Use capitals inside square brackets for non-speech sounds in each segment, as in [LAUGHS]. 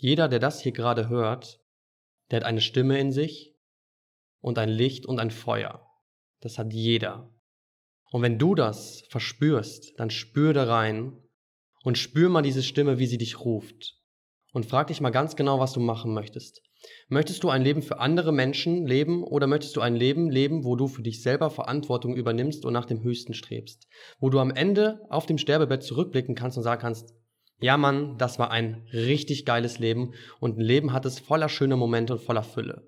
Jeder, der das hier gerade hört, der hat eine Stimme in sich und ein Licht und ein Feuer. Das hat jeder. Und wenn du das verspürst, dann spür da rein und spür mal diese Stimme, wie sie dich ruft. Und frag dich mal ganz genau, was du machen möchtest. Möchtest du ein Leben für andere Menschen leben oder möchtest du ein Leben leben, wo du für dich selber Verantwortung übernimmst und nach dem Höchsten strebst? Wo du am Ende auf dem Sterbebett zurückblicken kannst und sagen kannst, ja Mann, das war ein richtig geiles Leben und ein Leben hat es voller schöner Momente und voller Fülle.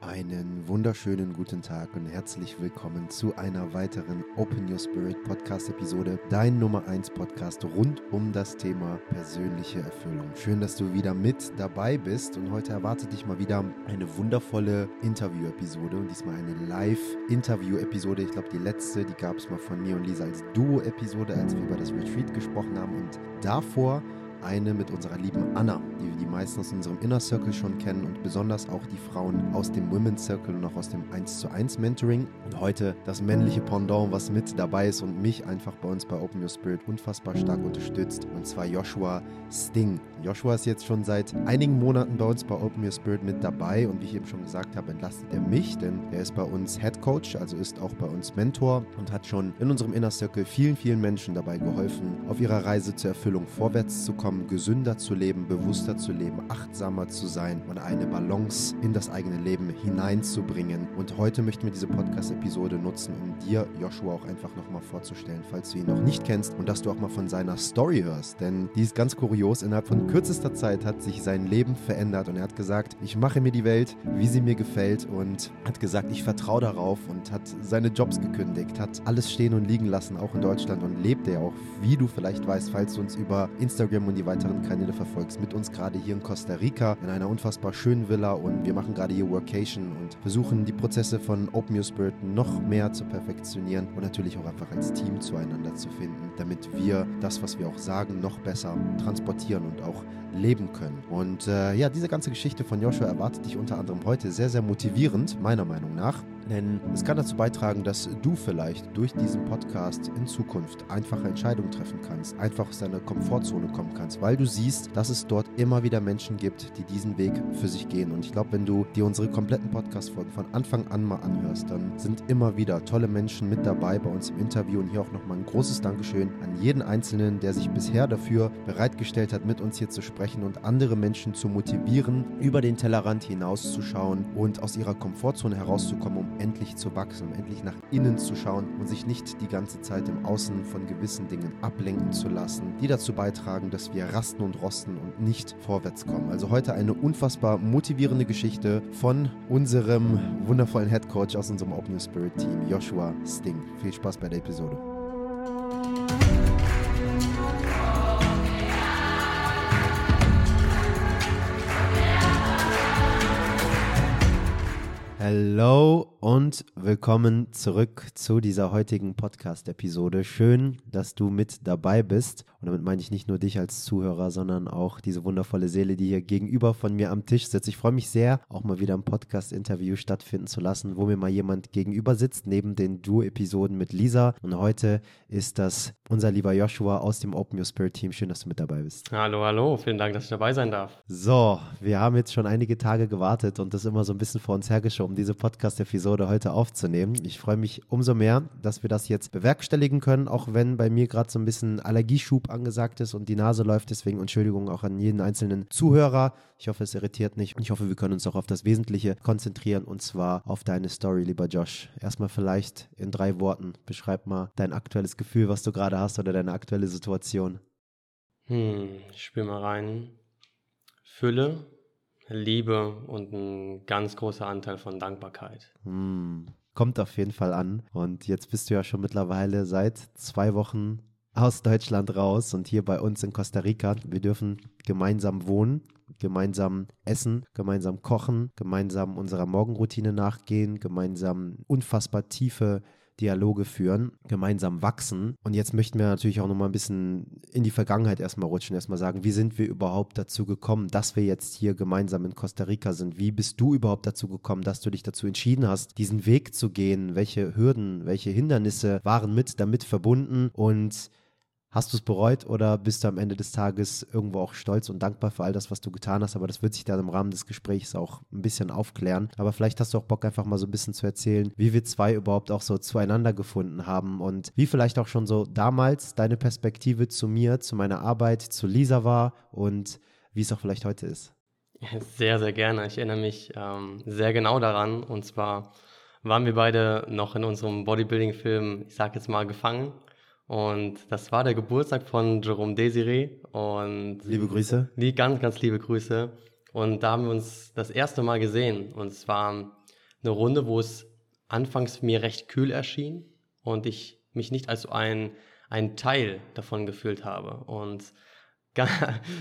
Einen wunderschönen guten Tag und herzlich willkommen zu einer weiteren Open Your Spirit Podcast Episode, dein Nummer 1 Podcast rund um das Thema persönliche Erfüllung. Schön, dass du wieder mit dabei bist und heute erwartet dich mal wieder eine wundervolle Interview-Episode und diesmal eine Live-Interview-Episode. Ich glaube, die letzte, die gab es mal von mir und Lisa als Duo-Episode, als wir über das Retreat gesprochen haben und davor eine mit unserer lieben Anna, die wir die meisten aus unserem Inner Circle schon kennen und besonders auch die Frauen aus dem Women's Circle und auch aus dem 1 zu 1 Mentoring. Und heute das männliche Pendant, was mit dabei ist und mich einfach bei uns bei Open Your Spirit unfassbar stark unterstützt. Und zwar Joshua Sting. Joshua ist jetzt schon seit einigen Monaten bei uns bei Open Your Spirit mit dabei und wie ich eben schon gesagt habe, entlastet er mich, denn er ist bei uns Head Coach, also ist auch bei uns Mentor und hat schon in unserem Inner Circle vielen, vielen Menschen dabei geholfen, auf ihrer Reise zur Erfüllung vorwärts zu kommen kommen, gesünder zu leben, bewusster zu leben, achtsamer zu sein und eine Balance in das eigene Leben hineinzubringen. Und heute möchten wir diese Podcast-Episode nutzen, um dir Joshua auch einfach nochmal vorzustellen, falls du ihn noch nicht kennst und dass du auch mal von seiner Story hörst. Denn die ist ganz kurios. Innerhalb von kürzester Zeit hat sich sein Leben verändert und er hat gesagt, ich mache mir die Welt, wie sie mir gefällt und hat gesagt, ich vertraue darauf und hat seine Jobs gekündigt, hat alles stehen und liegen lassen, auch in Deutschland und lebt er auch, wie du vielleicht weißt, falls du uns über Instagram und die die weiteren Kanäle verfolgst, mit uns gerade hier in Costa Rica in einer unfassbar schönen Villa und wir machen gerade hier Workation und versuchen die Prozesse von Open Your Spirit noch mehr zu perfektionieren und natürlich auch einfach als Team zueinander zu finden, damit wir das, was wir auch sagen, noch besser transportieren und auch leben können. Und äh, ja, diese ganze Geschichte von Joshua erwartet dich unter anderem heute sehr, sehr motivierend, meiner Meinung nach. Denn es kann dazu beitragen, dass du vielleicht durch diesen Podcast in Zukunft einfache Entscheidungen treffen kannst, einfach aus deiner Komfortzone kommen kannst, weil du siehst, dass es dort immer wieder Menschen gibt, die diesen Weg für sich gehen. Und ich glaube, wenn du dir unsere kompletten Podcast-Folgen von Anfang an mal anhörst, dann sind immer wieder tolle Menschen mit dabei bei uns im Interview. Und hier auch nochmal ein großes Dankeschön an jeden Einzelnen, der sich bisher dafür bereitgestellt hat, mit uns hier zu sprechen und andere Menschen zu motivieren, über den Tellerrand hinauszuschauen und aus ihrer Komfortzone herauszukommen, um endlich zu wachsen, um endlich nach innen zu schauen und sich nicht die ganze Zeit im Außen von gewissen Dingen ablenken zu lassen, die dazu beitragen, dass wir rasten und rosten und nicht vorwärts kommen. Also heute eine unfassbar motivierende Geschichte von unserem wundervollen Head Coach aus unserem Open Spirit Team, Joshua Sting. Viel Spaß bei der Episode. Hallo und willkommen zurück zu dieser heutigen Podcast-Episode. Schön, dass du mit dabei bist. Und damit meine ich nicht nur dich als Zuhörer, sondern auch diese wundervolle Seele, die hier gegenüber von mir am Tisch sitzt. Ich freue mich sehr, auch mal wieder ein Podcast-Interview stattfinden zu lassen, wo mir mal jemand gegenüber sitzt, neben den Duo-Episoden mit Lisa. Und heute ist das unser lieber Joshua aus dem Open Your Spirit Team. Schön, dass du mit dabei bist. Hallo, hallo. Vielen Dank, dass ich dabei sein darf. So, wir haben jetzt schon einige Tage gewartet und das immer so ein bisschen vor uns hergeschoben, diese Podcast-Episode Episode heute aufzunehmen. Ich freue mich umso mehr, dass wir das jetzt bewerkstelligen können, auch wenn bei mir gerade so ein bisschen Allergieschub angesagt ist und die Nase läuft. Deswegen Entschuldigung auch an jeden einzelnen Zuhörer. Ich hoffe, es irritiert nicht. Ich hoffe, wir können uns auch auf das Wesentliche konzentrieren und zwar auf deine Story, lieber Josh. Erstmal vielleicht in drei Worten. Beschreib mal dein aktuelles Gefühl, was du gerade hast oder deine aktuelle Situation. Hm, ich spiele mal rein. Fülle, Liebe und ein ganz großer Anteil von Dankbarkeit. Hm. Kommt auf jeden Fall an. Und jetzt bist du ja schon mittlerweile seit zwei Wochen aus Deutschland raus und hier bei uns in Costa Rica. Wir dürfen gemeinsam wohnen, gemeinsam essen, gemeinsam kochen, gemeinsam unserer Morgenroutine nachgehen, gemeinsam unfassbar tiefe Dialoge führen, gemeinsam wachsen. Und jetzt möchten wir natürlich auch nochmal ein bisschen in die Vergangenheit erstmal rutschen, erstmal sagen, wie sind wir überhaupt dazu gekommen, dass wir jetzt hier gemeinsam in Costa Rica sind? Wie bist du überhaupt dazu gekommen, dass du dich dazu entschieden hast, diesen Weg zu gehen? Welche Hürden, welche Hindernisse waren mit damit verbunden? Und Hast du es bereut oder bist du am Ende des Tages irgendwo auch stolz und dankbar für all das, was du getan hast? Aber das wird sich dann im Rahmen des Gesprächs auch ein bisschen aufklären. Aber vielleicht hast du auch Bock, einfach mal so ein bisschen zu erzählen, wie wir zwei überhaupt auch so zueinander gefunden haben und wie vielleicht auch schon so damals deine Perspektive zu mir, zu meiner Arbeit, zu Lisa war und wie es auch vielleicht heute ist. Sehr, sehr gerne. Ich erinnere mich ähm, sehr genau daran. Und zwar waren wir beide noch in unserem Bodybuilding-Film, ich sag jetzt mal, gefangen und das war der Geburtstag von Jerome Desiree. Und liebe Grüße. Die ganz, ganz liebe Grüße. Und da haben wir uns das erste Mal gesehen. Und es war eine Runde, wo es anfangs mir recht kühl erschien und ich mich nicht als ein, ein Teil davon gefühlt habe. Und [LAUGHS]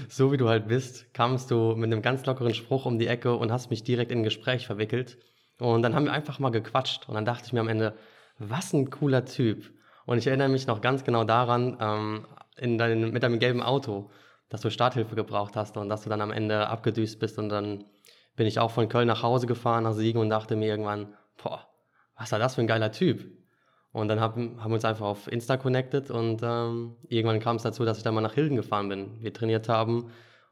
so wie du halt bist, kamst du mit einem ganz lockeren Spruch um die Ecke und hast mich direkt in ein Gespräch verwickelt. Und dann haben wir einfach mal gequatscht. Und dann dachte ich mir am Ende, was ein cooler Typ. Und ich erinnere mich noch ganz genau daran, ähm, in dein, mit deinem gelben Auto, dass du Starthilfe gebraucht hast und dass du dann am Ende abgedüst bist. Und dann bin ich auch von Köln nach Hause gefahren, nach Siegen und dachte mir irgendwann, boah, was war das für ein geiler Typ? Und dann haben, haben wir uns einfach auf Insta connected und ähm, irgendwann kam es dazu, dass ich dann mal nach Hilden gefahren bin. Wir trainiert haben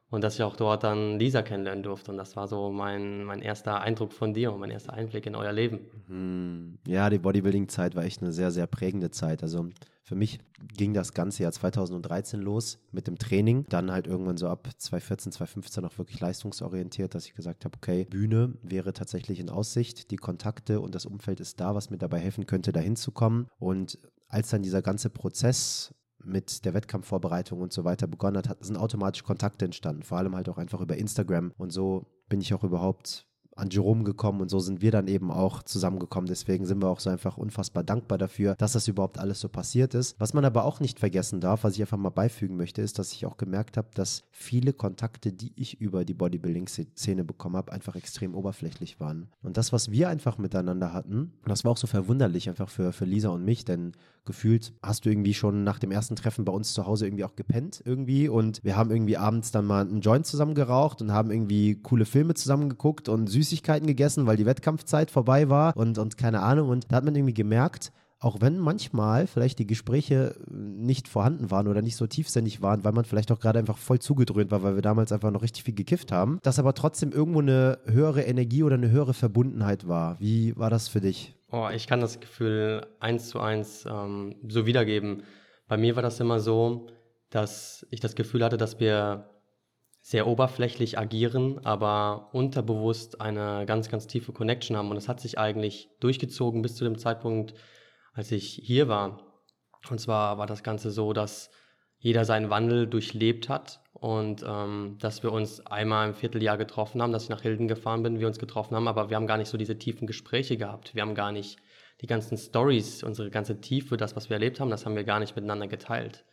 und dass ich auch dort dann Lisa kennenlernen durfte. Und das war so mein, mein erster Eindruck von dir und mein erster Einblick in euer Leben. Hm. Ja, die Bodybuilding-Zeit war echt eine sehr, sehr prägende Zeit. Also für mich ging das ganze Jahr 2013 los mit dem Training. Dann halt irgendwann so ab 2014, 2015 auch wirklich leistungsorientiert, dass ich gesagt habe, okay, Bühne wäre tatsächlich in Aussicht. Die Kontakte und das Umfeld ist da, was mir dabei helfen könnte, dahin zu kommen. Und als dann dieser ganze Prozess mit der Wettkampfvorbereitung und so weiter begonnen hat, sind automatisch Kontakte entstanden, vor allem halt auch einfach über Instagram. Und so bin ich auch überhaupt an Jerome gekommen und so sind wir dann eben auch zusammengekommen. Deswegen sind wir auch so einfach unfassbar dankbar dafür, dass das überhaupt alles so passiert ist. Was man aber auch nicht vergessen darf, was ich einfach mal beifügen möchte, ist, dass ich auch gemerkt habe, dass viele Kontakte, die ich über die Bodybuilding-Szene bekommen habe, einfach extrem oberflächlich waren. Und das, was wir einfach miteinander hatten, das war auch so verwunderlich einfach für, für Lisa und mich, denn gefühlt hast du irgendwie schon nach dem ersten Treffen bei uns zu Hause irgendwie auch gepennt irgendwie und wir haben irgendwie abends dann mal einen Joint zusammen geraucht und haben irgendwie coole Filme zusammen geguckt und Süßigkeiten gegessen, weil die Wettkampfzeit vorbei war und, und keine Ahnung und da hat man irgendwie gemerkt, auch wenn manchmal vielleicht die Gespräche nicht vorhanden waren oder nicht so tiefsinnig waren, weil man vielleicht auch gerade einfach voll zugedröhnt war, weil wir damals einfach noch richtig viel gekifft haben, dass aber trotzdem irgendwo eine höhere Energie oder eine höhere Verbundenheit war. Wie war das für dich? Oh, ich kann das Gefühl eins zu eins ähm, so wiedergeben. Bei mir war das immer so, dass ich das Gefühl hatte, dass wir sehr oberflächlich agieren, aber unterbewusst eine ganz, ganz tiefe Connection haben. Und es hat sich eigentlich durchgezogen bis zu dem Zeitpunkt, als ich hier war. Und zwar war das Ganze so, dass jeder seinen Wandel durchlebt hat und ähm, dass wir uns einmal im Vierteljahr getroffen haben, dass ich nach Hilden gefahren bin, wir uns getroffen haben, aber wir haben gar nicht so diese tiefen Gespräche gehabt. Wir haben gar nicht die ganzen Stories, unsere ganze Tiefe, das, was wir erlebt haben, das haben wir gar nicht miteinander geteilt.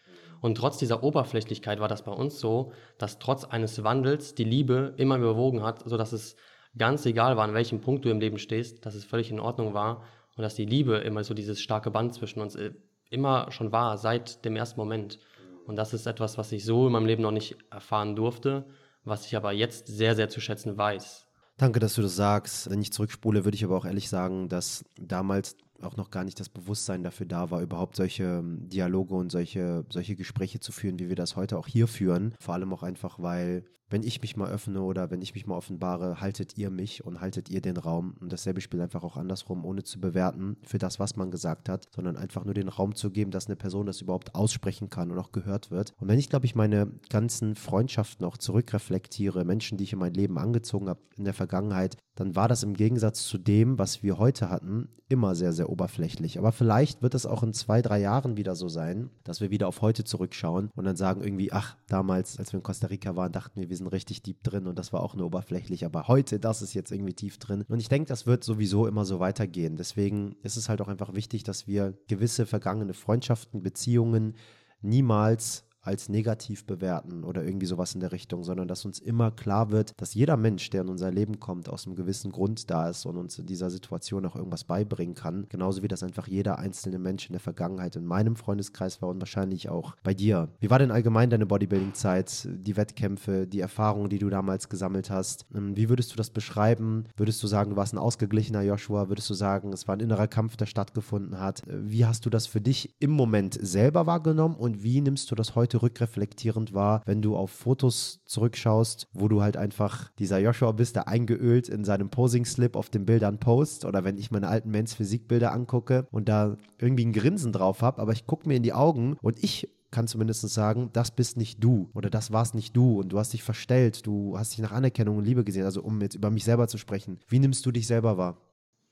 Und trotz dieser Oberflächlichkeit war das bei uns so, dass trotz eines Wandels die Liebe immer überwogen hat, sodass es ganz egal war, an welchem Punkt du im Leben stehst, dass es völlig in Ordnung war und dass die Liebe immer so dieses starke Band zwischen uns äh, immer schon war, seit dem ersten Moment. Und das ist etwas, was ich so in meinem Leben noch nicht erfahren durfte, was ich aber jetzt sehr, sehr zu schätzen weiß. Danke, dass du das sagst. Wenn ich zurückspule, würde ich aber auch ehrlich sagen, dass damals auch noch gar nicht das Bewusstsein dafür da war, überhaupt solche ähm, Dialoge und solche, solche Gespräche zu führen, wie wir das heute auch hier führen. Vor allem auch einfach, weil wenn ich mich mal öffne oder wenn ich mich mal offenbare, haltet ihr mich und haltet ihr den Raum. Und dasselbe spielt einfach auch andersrum, ohne zu bewerten für das, was man gesagt hat, sondern einfach nur den Raum zu geben, dass eine Person das überhaupt aussprechen kann und auch gehört wird. Und wenn ich, glaube ich, meine ganzen Freundschaften auch zurückreflektiere, Menschen, die ich in mein Leben angezogen habe in der Vergangenheit, dann war das im Gegensatz zu dem, was wir heute hatten, immer sehr, sehr oberflächlich. Aber vielleicht wird es auch in zwei, drei Jahren wieder so sein, dass wir wieder auf heute zurückschauen und dann sagen irgendwie, ach, damals, als wir in Costa Rica waren, dachten wir, wir sind richtig deep drin und das war auch nur oberflächlich. Aber heute, das ist jetzt irgendwie tief drin. Und ich denke, das wird sowieso immer so weitergehen. Deswegen ist es halt auch einfach wichtig, dass wir gewisse vergangene Freundschaften, Beziehungen niemals als negativ bewerten oder irgendwie sowas in der Richtung, sondern dass uns immer klar wird, dass jeder Mensch, der in unser Leben kommt, aus einem gewissen Grund da ist und uns in dieser Situation auch irgendwas beibringen kann. Genauso wie das einfach jeder einzelne Mensch in der Vergangenheit in meinem Freundeskreis war und wahrscheinlich auch bei dir. Wie war denn allgemein deine Bodybuilding-Zeit, die Wettkämpfe, die Erfahrungen, die du damals gesammelt hast? Ähm, wie würdest du das beschreiben? Würdest du sagen, du warst ein ausgeglichener Joshua? Würdest du sagen, es war ein innerer Kampf, der stattgefunden hat? Wie hast du das für dich im Moment selber wahrgenommen und wie nimmst du das heute heute rückreflektierend war, wenn du auf Fotos zurückschaust, wo du halt einfach dieser Joshua bist, der eingeölt in seinem Posing-Slip auf den Bildern post oder wenn ich meine alten Men's Physikbilder angucke und da irgendwie ein Grinsen drauf habe, aber ich gucke mir in die Augen und ich kann zumindest sagen, das bist nicht du oder das warst nicht du und du hast dich verstellt, du hast dich nach Anerkennung und Liebe gesehen. Also um jetzt über mich selber zu sprechen, wie nimmst du dich selber wahr?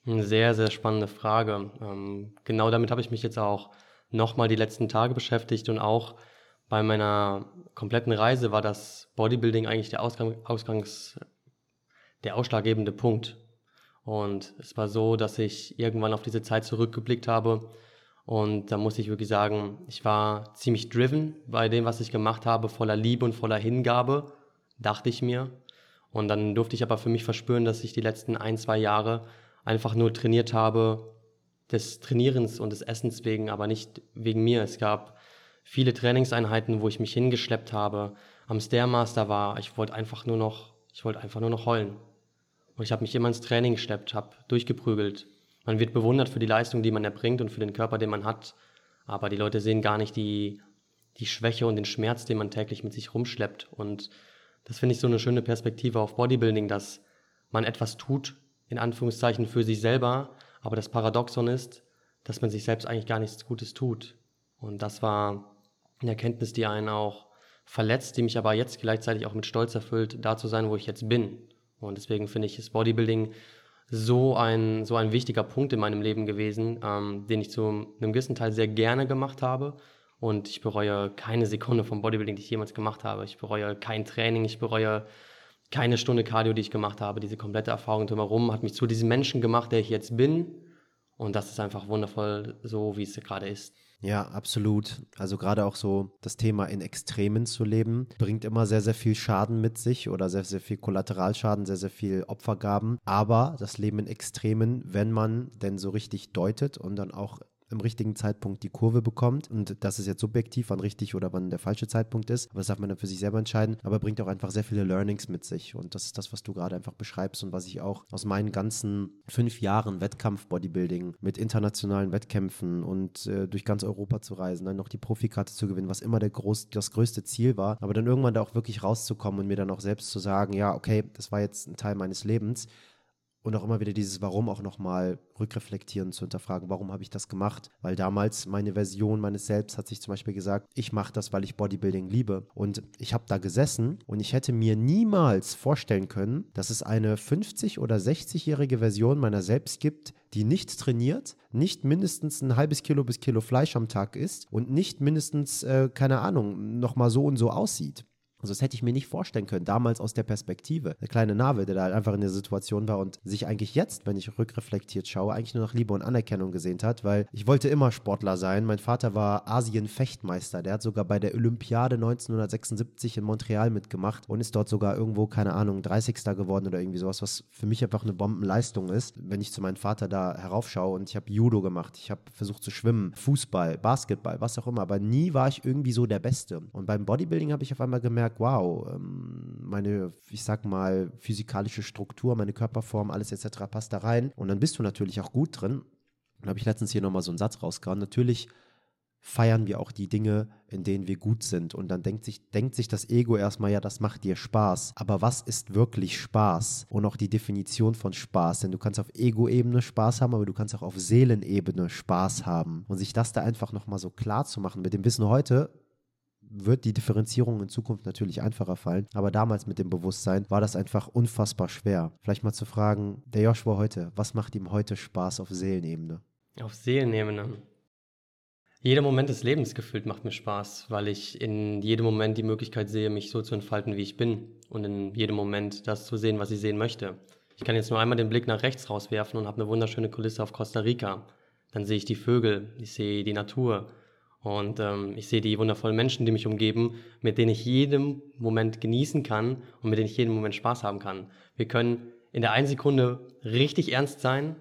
Eine sehr, sehr spannende Frage. Ähm, genau damit habe ich mich jetzt auch nochmal die letzten Tage beschäftigt und auch bei meiner kompletten Reise war das Bodybuilding eigentlich der Ausgang, Ausgangs, der ausschlaggebende Punkt. Und es war so, dass ich irgendwann auf diese Zeit zurückgeblickt habe und da muss ich wirklich sagen, ich war ziemlich driven bei dem, was ich gemacht habe, voller Liebe und voller Hingabe, dachte ich mir. Und dann durfte ich aber für mich verspüren, dass ich die letzten ein, zwei Jahre einfach nur trainiert habe, des Trainierens und des Essens wegen, aber nicht wegen mir. Es gab viele Trainingseinheiten, wo ich mich hingeschleppt habe, am Stairmaster war, ich wollte einfach nur noch, ich wollte einfach nur noch heulen. Und ich habe mich immer ins Training geschleppt, habe durchgeprügelt. Man wird bewundert für die Leistung, die man erbringt und für den Körper, den man hat. Aber die Leute sehen gar nicht die, die Schwäche und den Schmerz, den man täglich mit sich rumschleppt. Und das finde ich so eine schöne Perspektive auf Bodybuilding, dass man etwas tut, in Anführungszeichen für sich selber, aber das Paradoxon ist, dass man sich selbst eigentlich gar nichts Gutes tut. Und das war eine Erkenntnis, die einen auch verletzt, die mich aber jetzt gleichzeitig auch mit Stolz erfüllt, da zu sein, wo ich jetzt bin. Und deswegen finde ich, ist Bodybuilding so ein, so ein wichtiger Punkt in meinem Leben gewesen, ähm, den ich zu einem gewissen Teil sehr gerne gemacht habe. Und ich bereue keine Sekunde vom Bodybuilding, die ich jemals gemacht habe. Ich bereue kein Training, ich bereue keine Stunde Cardio, die ich gemacht habe. Diese komplette Erfahrung drumherum hat mich zu diesem Menschen gemacht, der ich jetzt bin. Und das ist einfach wundervoll, so wie es gerade ist. Ja, absolut. Also gerade auch so das Thema in Extremen zu leben, bringt immer sehr, sehr viel Schaden mit sich oder sehr, sehr viel Kollateralschaden, sehr, sehr viel Opfergaben. Aber das Leben in Extremen, wenn man denn so richtig deutet und dann auch im richtigen Zeitpunkt die Kurve bekommt. Und das ist jetzt subjektiv, wann richtig oder wann der falsche Zeitpunkt ist. Aber das darf man dann für sich selber entscheiden. Aber bringt auch einfach sehr viele Learnings mit sich. Und das ist das, was du gerade einfach beschreibst und was ich auch aus meinen ganzen fünf Jahren Wettkampf-Bodybuilding mit internationalen Wettkämpfen und äh, durch ganz Europa zu reisen, dann noch die Profikarte zu gewinnen, was immer der groß, das größte Ziel war. Aber dann irgendwann da auch wirklich rauszukommen und mir dann auch selbst zu sagen, ja, okay, das war jetzt ein Teil meines Lebens und auch immer wieder dieses Warum auch nochmal rückreflektieren, zu hinterfragen, warum habe ich das gemacht? Weil damals meine Version meines Selbst hat sich zum Beispiel gesagt, ich mache das, weil ich Bodybuilding liebe. Und ich habe da gesessen und ich hätte mir niemals vorstellen können, dass es eine 50- oder 60-jährige Version meiner selbst gibt, die nicht trainiert, nicht mindestens ein halbes Kilo bis Kilo Fleisch am Tag isst und nicht mindestens, äh, keine Ahnung, nochmal so und so aussieht. Also das hätte ich mir nicht vorstellen können, damals aus der Perspektive. Der kleine Nave, der da halt einfach in der Situation war und sich eigentlich jetzt, wenn ich rückreflektiert schaue, eigentlich nur nach Liebe und Anerkennung gesehen hat, weil ich wollte immer Sportler sein. Mein Vater war Asien-Fechtmeister. Der hat sogar bei der Olympiade 1976 in Montreal mitgemacht und ist dort sogar irgendwo, keine Ahnung, 30. geworden oder irgendwie sowas, was für mich einfach eine Bombenleistung ist, wenn ich zu meinem Vater da heraufschaue und ich habe Judo gemacht, ich habe versucht zu schwimmen, Fußball, Basketball, was auch immer, aber nie war ich irgendwie so der Beste. Und beim Bodybuilding habe ich auf einmal gemerkt, gemerkt, wow, ähm, meine, ich sag mal, physikalische Struktur, meine Körperform, alles etc. passt da rein. Und dann bist du natürlich auch gut drin. Und habe ich letztens hier nochmal so einen Satz rausgehauen. Natürlich feiern wir auch die Dinge, in denen wir gut sind. Und dann denkt sich, denkt sich das Ego erstmal, ja, das macht dir Spaß. Aber was ist wirklich Spaß? Und auch die Definition von Spaß. Denn du kannst auf Ego-Ebene Spaß haben, aber du kannst auch auf Seelenebene Spaß haben. Und sich das da einfach nochmal so klar zu machen. Mit dem Wissen heute wird die Differenzierung in Zukunft natürlich einfacher fallen. Aber damals mit dem Bewusstsein war das einfach unfassbar schwer. Vielleicht mal zu fragen, der Joshua heute, was macht ihm heute Spaß auf Seelenebene? Auf Seelenebene. Jeder Moment des Lebens gefühlt macht mir Spaß, weil ich in jedem Moment die Möglichkeit sehe, mich so zu entfalten, wie ich bin. Und in jedem Moment das zu sehen, was ich sehen möchte. Ich kann jetzt nur einmal den Blick nach rechts rauswerfen und habe eine wunderschöne Kulisse auf Costa Rica. Dann sehe ich die Vögel, ich sehe die Natur Und ähm, ich sehe die wundervollen Menschen, die mich umgeben, mit denen ich jeden Moment genießen kann und mit denen ich jeden Moment Spaß haben kann. Wir können in der einen Sekunde richtig ernst sein,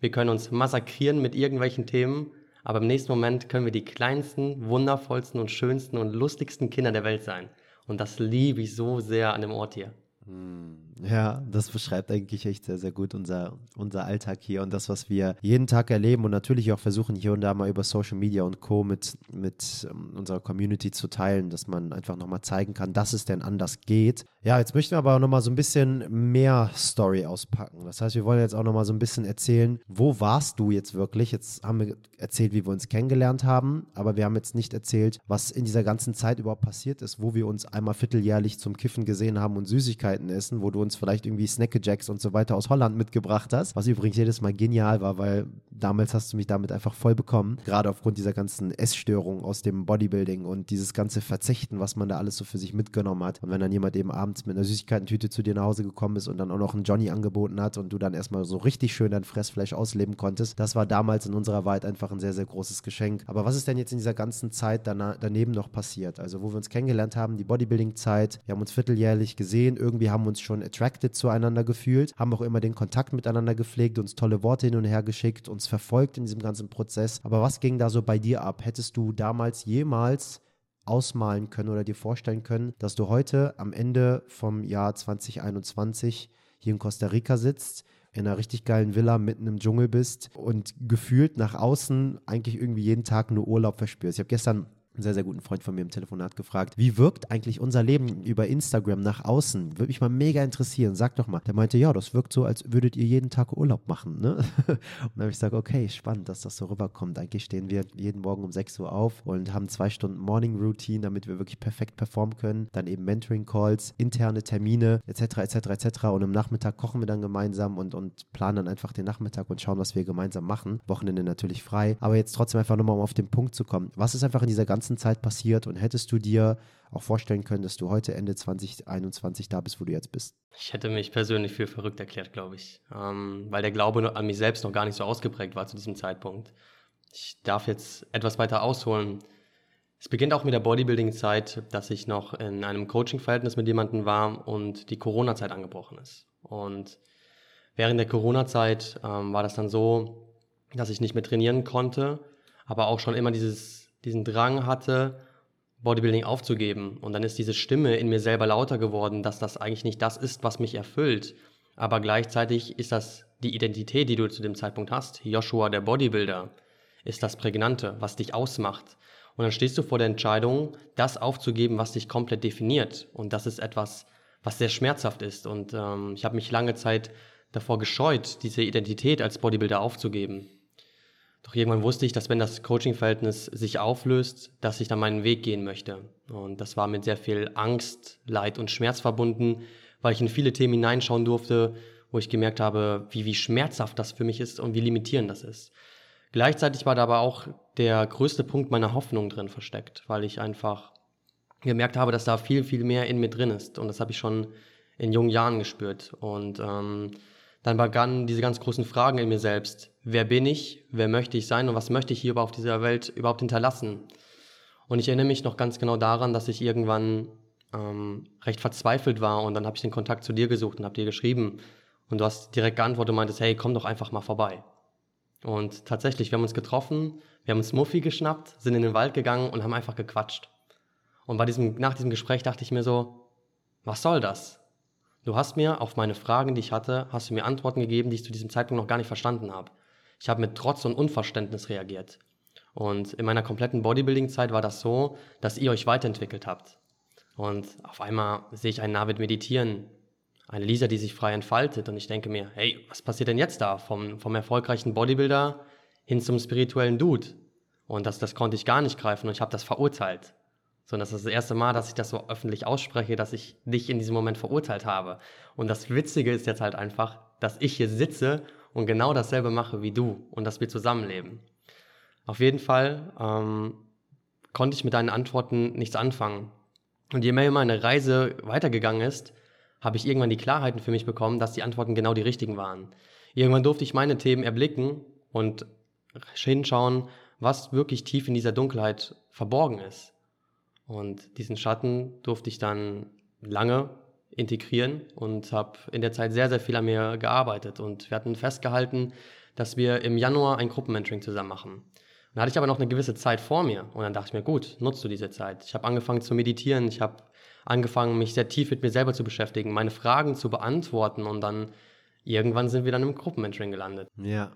wir können uns massakrieren mit irgendwelchen Themen, aber im nächsten Moment können wir die kleinsten, wundervollsten und schönsten und lustigsten Kinder der Welt sein. Und das liebe ich so sehr an dem Ort hier. Hm. Ja, das beschreibt eigentlich echt sehr, sehr gut unser, unser Alltag hier und das, was wir jeden Tag erleben und natürlich auch versuchen, hier und da mal über Social Media und Co. mit, mit ähm, unserer Community zu teilen, dass man einfach nochmal zeigen kann, dass es denn anders geht. Ja, jetzt möchten wir aber nochmal so ein bisschen mehr Story auspacken. Das heißt, wir wollen jetzt auch nochmal so ein bisschen erzählen, wo warst du jetzt wirklich? Jetzt haben wir erzählt, wie wir uns kennengelernt haben, aber wir haben jetzt nicht erzählt, was in dieser ganzen Zeit überhaupt passiert ist, wo wir uns einmal vierteljährlich zum Kiffen gesehen haben und Süßigkeiten essen, wo du uns vielleicht irgendwie Snackejacks und so weiter aus Holland mitgebracht hast, was übrigens jedes Mal genial war, weil damals hast du mich damit einfach voll bekommen, gerade aufgrund dieser ganzen Essstörung aus dem Bodybuilding und dieses ganze Verzichten, was man da alles so für sich mitgenommen hat. Und wenn dann jemand eben abends mit einer Süßigkeitentüte zu dir nach Hause gekommen ist und dann auch noch einen Johnny angeboten hat und du dann erstmal so richtig schön dein Fressfleisch ausleben konntest, das war damals in unserer Wahrheit einfach ein sehr, sehr großes Geschenk. Aber was ist denn jetzt in dieser ganzen Zeit daneben noch passiert? Also, wo wir uns kennengelernt haben, die Bodybuilding-Zeit, wir haben uns vierteljährlich gesehen, irgendwie haben wir uns schon attracted zueinander gefühlt, haben auch immer den Kontakt miteinander gepflegt, uns tolle Worte hin und her geschickt, uns verfolgt in diesem ganzen Prozess. Aber was ging da so bei dir ab? Hättest du damals jemals ausmalen können oder dir vorstellen können, dass du heute am Ende vom Jahr 2021 hier in Costa Rica sitzt, in einer richtig geilen Villa mitten im Dschungel bist und gefühlt nach außen eigentlich irgendwie jeden Tag nur Urlaub verspürst. Ich habe gestern sehr, sehr guten Freund von mir im Telefonat gefragt, wie wirkt eigentlich unser Leben über Instagram nach außen? Würde mich mal mega interessieren. Sag doch mal. Der meinte, ja, das wirkt so, als würdet ihr jeden Tag Urlaub machen. Ne? [LAUGHS] und dann habe ich gesagt, okay, spannend, dass das so rüberkommt. Eigentlich stehen wir jeden Morgen um 6 Uhr auf und haben zwei Stunden Morning Routine, damit wir wirklich perfekt performen können. Dann eben Mentoring Calls, interne Termine etc. etc. etc. Und im Nachmittag kochen wir dann gemeinsam und, und planen dann einfach den Nachmittag und schauen, was wir gemeinsam machen. Wochenende natürlich frei. Aber jetzt trotzdem einfach nochmal, um auf den Punkt zu kommen. Was ist einfach in dieser ganzen ganzen Zeit passiert und hättest du dir auch vorstellen können, dass du heute Ende 2021 da bist, wo du jetzt bist? Ich hätte mich persönlich für verrückt erklärt, glaube ich, ähm, weil der Glaube an mich selbst noch gar nicht so ausgeprägt war zu diesem Zeitpunkt. Ich darf jetzt etwas weiter ausholen. Es beginnt auch mit der Bodybuilding-Zeit, dass ich noch in einem Coaching-Verhältnis mit jemandem war und die Corona-Zeit angebrochen ist. Und während der Corona-Zeit ähm, war das dann so, dass ich nicht mehr trainieren konnte, aber auch schon immer dieses diesen Drang hatte, Bodybuilding aufzugeben. Und dann ist diese Stimme in mir selber lauter geworden, dass das eigentlich nicht das ist, was mich erfüllt. Aber gleichzeitig ist das die Identität, die du zu dem Zeitpunkt hast. Joshua, der Bodybuilder, ist das Prägnante, was dich ausmacht. Und dann stehst du vor der Entscheidung, das aufzugeben, was dich komplett definiert. Und das ist etwas, was sehr schmerzhaft ist. Und ähm, ich habe mich lange Zeit davor gescheut, diese Identität als Bodybuilder aufzugeben. Doch irgendwann wusste ich, dass wenn das Coaching-Verhältnis sich auflöst, dass ich dann meinen Weg gehen möchte. Und das war mit sehr viel Angst, Leid und Schmerz verbunden, weil ich in viele Themen hineinschauen durfte, wo ich gemerkt habe, wie, wie schmerzhaft das für mich ist und wie limitierend das ist. Gleichzeitig war da aber auch der größte Punkt meiner Hoffnung drin versteckt, weil ich einfach gemerkt habe, dass da viel, viel mehr in mir drin ist. Und das habe ich schon in jungen Jahren gespürt. Und ähm, dann begannen diese ganz großen Fragen in mir selbst. Wer bin ich? Wer möchte ich sein? Und was möchte ich hier auf dieser Welt überhaupt hinterlassen? Und ich erinnere mich noch ganz genau daran, dass ich irgendwann ähm, recht verzweifelt war und dann habe ich den Kontakt zu dir gesucht und habe dir geschrieben und du hast direkt geantwortet und meintest, hey, komm doch einfach mal vorbei. Und tatsächlich, wir haben uns getroffen, wir haben uns Muffy geschnappt, sind in den Wald gegangen und haben einfach gequatscht. Und bei diesem, nach diesem Gespräch dachte ich mir so, was soll das? Du hast mir auf meine Fragen, die ich hatte, hast du mir Antworten gegeben, die ich zu diesem Zeitpunkt noch gar nicht verstanden habe. Ich habe mit Trotz und Unverständnis reagiert. Und in meiner kompletten Bodybuilding-Zeit war das so, dass ihr euch weiterentwickelt habt. Und auf einmal sehe ich einen Navid meditieren, eine Lisa, die sich frei entfaltet. Und ich denke mir, hey, was passiert denn jetzt da? Vom, vom erfolgreichen Bodybuilder hin zum spirituellen Dude. Und das, das konnte ich gar nicht greifen und ich habe das verurteilt sondern das ist das erste Mal, dass ich das so öffentlich ausspreche, dass ich dich in diesem Moment verurteilt habe. Und das Witzige ist jetzt halt einfach, dass ich hier sitze und genau dasselbe mache wie du und dass wir zusammenleben. Auf jeden Fall ähm, konnte ich mit deinen Antworten nichts anfangen. Und je mehr meine Reise weitergegangen ist, habe ich irgendwann die Klarheiten für mich bekommen, dass die Antworten genau die richtigen waren. Irgendwann durfte ich meine Themen erblicken und hinschauen, was wirklich tief in dieser Dunkelheit verborgen ist. Und diesen Schatten durfte ich dann lange integrieren und habe in der Zeit sehr, sehr viel an mir gearbeitet. Und wir hatten festgehalten, dass wir im Januar ein Gruppenmentoring zusammen machen. Dann hatte ich aber noch eine gewisse Zeit vor mir und dann dachte ich mir, gut, nutzt du diese Zeit. Ich habe angefangen zu meditieren, ich habe angefangen, mich sehr tief mit mir selber zu beschäftigen, meine Fragen zu beantworten und dann irgendwann sind wir dann im Gruppenmentoring gelandet. Ja,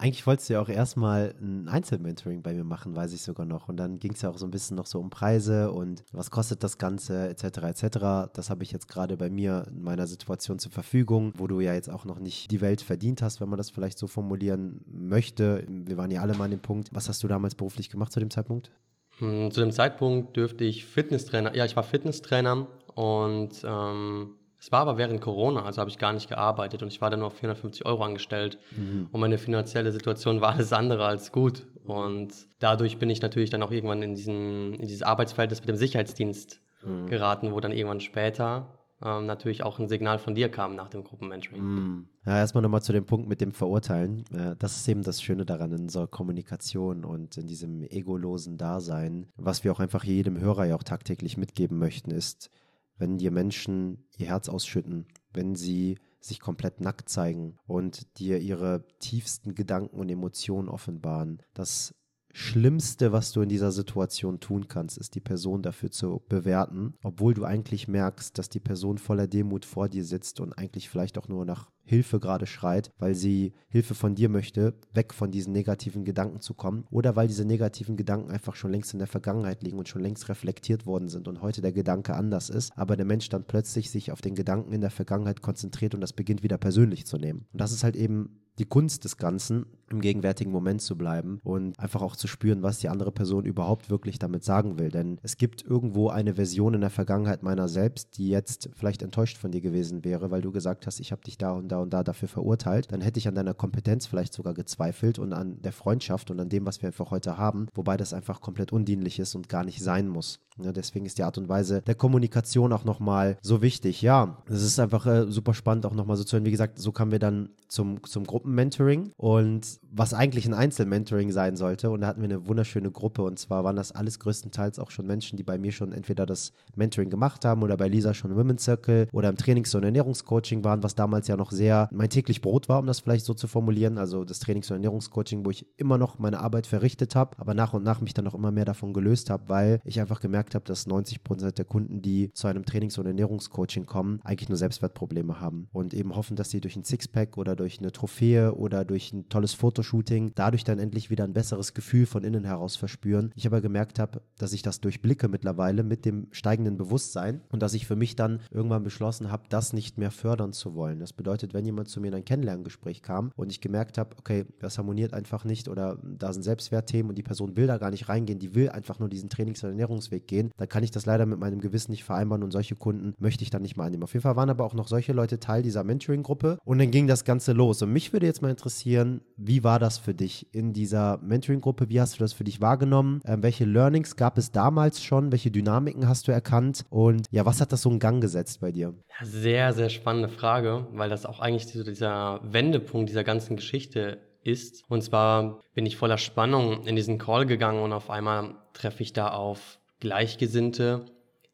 eigentlich wolltest du ja auch erstmal ein Einzelmentoring bei mir machen, weiß ich sogar noch. Und dann ging es ja auch so ein bisschen noch so um Preise und was kostet das Ganze, etc. etc. Das habe ich jetzt gerade bei mir in meiner Situation zur Verfügung, wo du ja jetzt auch noch nicht die Welt verdient hast, wenn man das vielleicht so formulieren möchte. Wir waren ja alle mal an dem Punkt. Was hast du damals beruflich gemacht zu dem Zeitpunkt? Hm, zu dem Zeitpunkt dürfte ich Fitnesstrainer, ja, ich war Fitnesstrainer und ähm, es war aber während Corona, also habe ich gar nicht gearbeitet und ich war dann nur auf 450 Euro angestellt mhm. und meine finanzielle Situation war alles andere als gut. Und dadurch bin ich natürlich dann auch irgendwann in, diesen, in dieses Arbeitsverhältnis mit dem Sicherheitsdienst mhm. geraten, wo dann irgendwann später ähm, natürlich auch ein Signal von dir kam nach dem Gruppenmentoring. Mm. Ja, erstmal nochmal zu dem Punkt mit dem Verurteilen. Äh, das ist eben das Schöne daran in unserer Kommunikation und in diesem egolosen Dasein. Was wir auch einfach jedem Hörer ja auch tagtäglich mitgeben möchten, ist, wenn dir Menschen ihr Herz ausschütten, wenn sie sich komplett nackt zeigen und dir ihre tiefsten Gedanken und Emotionen offenbaren, das Schlimmste, was du in dieser Situation tun kannst, ist die Person dafür zu bewerten, obwohl du eigentlich merkst, dass die Person voller Demut vor dir sitzt und eigentlich vielleicht auch nur nach Hilfe gerade schreit, weil sie Hilfe von dir möchte, weg von diesen negativen Gedanken zu kommen oder weil diese negativen Gedanken einfach schon längst in der Vergangenheit liegen und schon längst reflektiert worden sind und heute der Gedanke anders ist, aber der Mensch dann plötzlich sich auf den Gedanken in der Vergangenheit konzentriert und das beginnt wieder persönlich zu nehmen. Und das ist halt eben die Kunst des Ganzen, im gegenwärtigen Moment zu bleiben und einfach auch zu spüren, was die andere Person überhaupt wirklich damit sagen will. Denn es gibt irgendwo eine Version in der Vergangenheit meiner selbst, die jetzt vielleicht enttäuscht von dir gewesen wäre, weil du gesagt hast, ich habe dich da und da und da dafür verurteilt. Dann hätte ich an deiner Kompetenz vielleicht sogar gezweifelt und an der Freundschaft und an dem, was wir einfach heute haben, wobei das einfach komplett undienlich ist und gar nicht sein muss. Ja, deswegen ist die Art und Weise der Kommunikation auch nochmal so wichtig. Ja, es ist einfach äh, super spannend, auch nochmal so zu hören. Wie gesagt, so kamen wir dann zum, zum Gruppenmentoring und was eigentlich ein Einzelmentoring sein sollte. Und da hatten wir eine wunderschöne Gruppe. Und zwar waren das alles größtenteils auch schon Menschen, die bei mir schon entweder das Mentoring gemacht haben oder bei Lisa schon im Women's Circle oder im Trainings- und Ernährungscoaching waren, was damals ja noch sehr mein täglich Brot war, um das vielleicht so zu formulieren. Also das Trainings- und Ernährungscoaching, wo ich immer noch meine Arbeit verrichtet habe, aber nach und nach mich dann auch immer mehr davon gelöst habe, weil ich einfach gemerkt habe, dass 90 Prozent der Kunden, die zu einem Trainings- und Ernährungscoaching kommen, eigentlich nur Selbstwertprobleme haben und eben hoffen, dass sie durch ein Sixpack oder durch eine Trophäe oder durch ein tolles Fotoshooting dadurch dann endlich wieder ein besseres Gefühl von innen heraus verspüren. Ich aber gemerkt habe, dass ich das durchblicke mittlerweile mit dem steigenden Bewusstsein und dass ich für mich dann irgendwann beschlossen habe, das nicht mehr fördern zu wollen. Das bedeutet, wenn jemand zu mir in ein Kennenlerngespräch kam und ich gemerkt habe, okay, das harmoniert einfach nicht oder da sind Selbstwertthemen und die Person will da gar nicht reingehen, die will einfach nur diesen Trainings- und Ernährungsweg gehen, dann kann ich das leider mit meinem Gewissen nicht vereinbaren und solche Kunden möchte ich dann nicht mal annehmen. Auf jeden Fall waren aber auch noch solche Leute Teil dieser Mentoring-Gruppe und dann ging das Ganze los. Und mich würde jetzt mal interessieren, wie war das für dich in dieser Mentoring-Gruppe? Wie hast du das für dich wahrgenommen? Ähm, welche Learnings gab es damals schon? Welche Dynamiken hast du erkannt? Und ja, was hat das so in Gang gesetzt bei dir? Sehr, sehr spannende Frage, weil das auch eigentlich so dieser Wendepunkt dieser ganzen Geschichte ist. Und zwar bin ich voller Spannung in diesen Call gegangen und auf einmal treffe ich da auf Gleichgesinnte,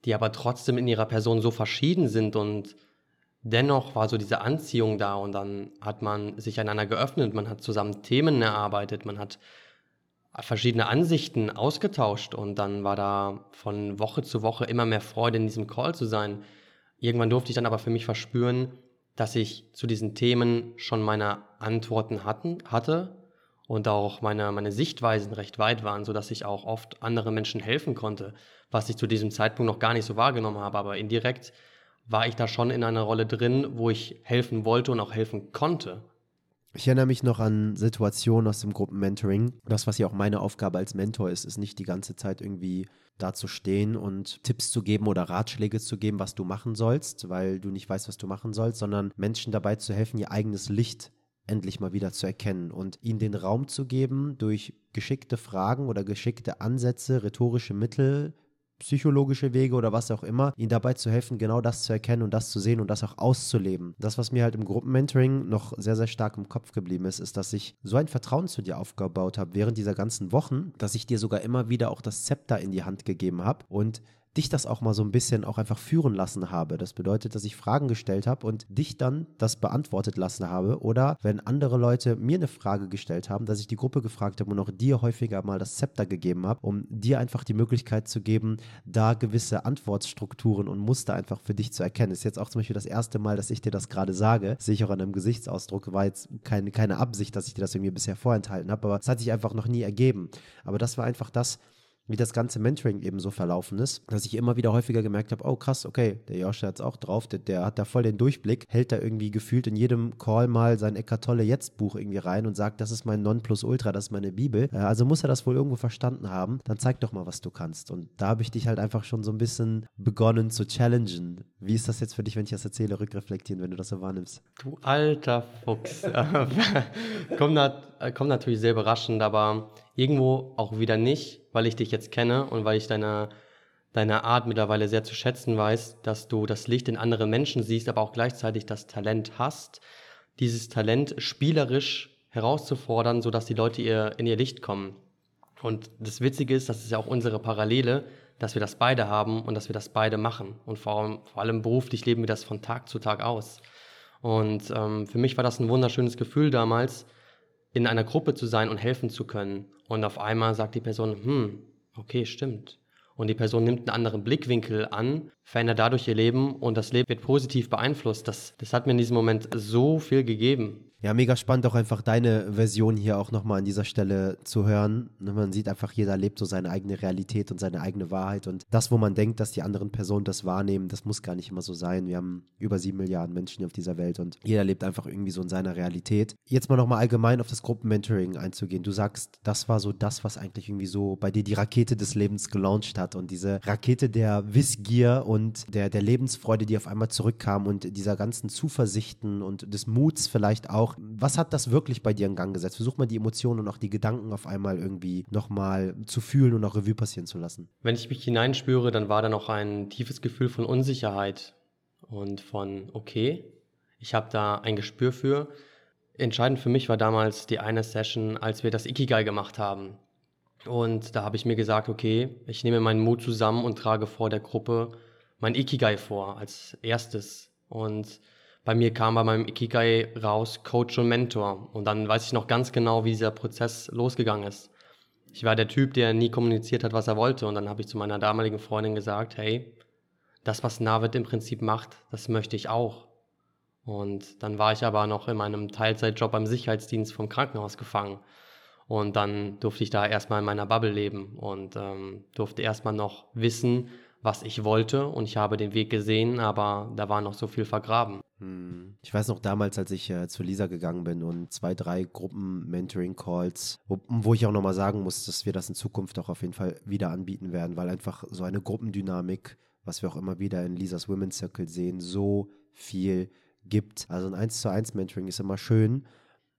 die aber trotzdem in ihrer Person so verschieden sind und dennoch war so diese Anziehung da und dann hat man sich einander geöffnet, man hat zusammen Themen erarbeitet, man hat verschiedene Ansichten ausgetauscht und dann war da von Woche zu Woche immer mehr Freude in diesem Call zu sein. Irgendwann durfte ich dann aber für mich verspüren, dass ich zu diesen Themen schon meine Antworten hatten, hatte und auch meine, meine Sichtweisen recht weit waren, sodass ich auch oft anderen Menschen helfen konnte, was ich zu diesem Zeitpunkt noch gar nicht so wahrgenommen habe. Aber indirekt war ich da schon in einer Rolle drin, wo ich helfen wollte und auch helfen konnte. Ich erinnere mich noch an Situationen aus dem Gruppenmentoring. Das, was ja auch meine Aufgabe als Mentor ist, ist nicht die ganze Zeit irgendwie da zu stehen und Tipps zu geben oder Ratschläge zu geben, was du machen sollst, weil du nicht weißt, was du machen sollst, sondern Menschen dabei zu helfen, ihr eigenes Licht endlich mal wieder zu erkennen und ihnen den Raum zu geben, durch geschickte Fragen oder geschickte Ansätze, rhetorische Mittel, psychologische Wege oder was auch immer, ihnen dabei zu helfen, genau das zu erkennen und das zu sehen und das auch auszuleben. Das, was mir halt im Gruppenmentoring noch sehr, sehr stark im Kopf geblieben ist, ist, dass ich so ein Vertrauen zu dir aufgebaut habe während dieser ganzen Wochen, dass ich dir sogar immer wieder auch das Zepter in die Hand gegeben habe und dich das auch mal so ein bisschen auch einfach führen lassen habe. Das bedeutet, dass ich Fragen gestellt habe und dich dann das beantwortet lassen habe. Oder wenn andere Leute mir eine Frage gestellt haben, dass ich die Gruppe gefragt habe und auch dir häufiger mal das Zepter gegeben habe, um dir einfach die Möglichkeit zu geben, da gewisse Antwortstrukturen und Muster einfach für dich zu erkennen. Das ist jetzt auch zum Beispiel das erste Mal, dass ich dir das gerade sage. Das sehe ich auch an einem Gesichtsausdruck. War jetzt keine, keine Absicht, dass ich dir das irgendwie bisher vorenthalten habe, aber es hat sich einfach noch nie ergeben. Aber das war einfach das, wie das ganze Mentoring eben so verlaufen ist, dass ich immer wieder häufiger gemerkt habe, oh krass, okay, der Josh hat es auch drauf, der, der, hat da voll den Durchblick, hält da irgendwie gefühlt in jedem Call mal sein Eckart Tolle Jetzt Buch irgendwie rein und sagt, das ist mein Nonplusultra, das ist meine Bibel. Äh, also muss er das wohl irgendwo verstanden haben. Dann zeig doch mal, was du kannst. Und da habe ich dich halt einfach schon so ein bisschen begonnen zu challengen. Wie ist das jetzt für dich, wenn ich das erzähle, rückreflektieren, wenn du das so wahrnimmst? Du alter Fuchs. [LAUGHS] kommt, nat kommt natürlich sehr überraschend, aber irgendwo auch wieder nicht, weil ich dich jetzt kenne und weil ich deine, deine Art mittlerweile sehr zu schätzen weiß, dass du das Licht in anderen Menschen siehst, aber auch gleichzeitig das Talent hast, dieses Talent spielerisch herauszufordern, sodass die Leute ihr, in ihr Licht kommen. Und das Witzige ist, das ist ja auch unsere Parallele, dass wir das beide haben und dass wir das beide machen. Und vor allem, vor allem beruflich leben wir das von Tag zu Tag aus. Und ähm, für mich war das ein wunderschönes Gefühl damals, in einer Gruppe zu sein und helfen zu können. Und auf einmal sagt die Person, hm, okay, stimmt. Und die Person nimmt einen anderen Blickwinkel an, verändert dadurch ihr Leben und das Leben wird positiv beeinflusst. Das, das hat mir in diesem Moment so viel gegeben. Ja, mega spannend auch einfach deine Version hier auch nochmal an dieser Stelle zu hören. Ne, man sieht einfach, jeder lebt so seine eigene Realität und seine eigene Wahrheit. Und das, wo man denkt, dass die anderen Personen das wahrnehmen, das muss gar nicht immer so sein. Wir haben über sieben Milliarden Menschen auf dieser Welt und jeder lebt einfach irgendwie so in seiner Realität. Jetzt mal nochmal allgemein auf das Gruppenmentoring einzugehen. Du sagst, das war so das, was eigentlich irgendwie so bei dir die Rakete des Lebens gelauncht hat und diese Rakete der Wissgier und der, der Lebensfreude, die auf einmal zurückkam und dieser ganzen Zuversichten und des Muts vielleicht auch auch, was hat das wirklich bei dir in Gang gesetzt? Versuch mal die Emotionen und auch die Gedanken auf einmal irgendwie nochmal zu fühlen und auch Revue passieren zu lassen. Wenn ich mich hineinspüre, dann war da noch ein tiefes Gefühl von Unsicherheit und von, okay, ich habe da ein Gespür für. Entscheidend für mich war damals die eine Session, als wir das Ikigai gemacht haben. Und da habe ich mir gesagt, okay, ich nehme meinen Mut zusammen und trage vor der Gruppe mein Ikigai vor als erstes. Und bei mir kam bei meinem Ikigai raus Coach und Mentor. Und dann weiß ich noch ganz genau, wie dieser Prozess losgegangen ist. Ich war der Typ, der nie kommuniziert hat, was er wollte. Und dann habe ich zu meiner damaligen Freundin gesagt, hey, das, was Navid im Prinzip macht, das möchte ich auch. Und dann war ich aber noch in meinem Teilzeitjob beim Sicherheitsdienst vom Krankenhaus gefangen. Und dann durfte ich da erstmal in meiner Bubble leben und ähm, durfte erstmal noch wissen, was ich wollte. Und ich habe den Weg gesehen, aber da war noch so viel vergraben. Hm. Ich weiß noch damals, als ich äh, zu Lisa gegangen bin und zwei, drei Gruppen-Mentoring-Calls, wo, wo, ich auch nochmal sagen muss, dass wir das in Zukunft auch auf jeden Fall wieder anbieten werden, weil einfach so eine Gruppendynamik, was wir auch immer wieder in Lisas Women's Circle sehen, so viel gibt. Also ein 1 zu 1 Mentoring ist immer schön,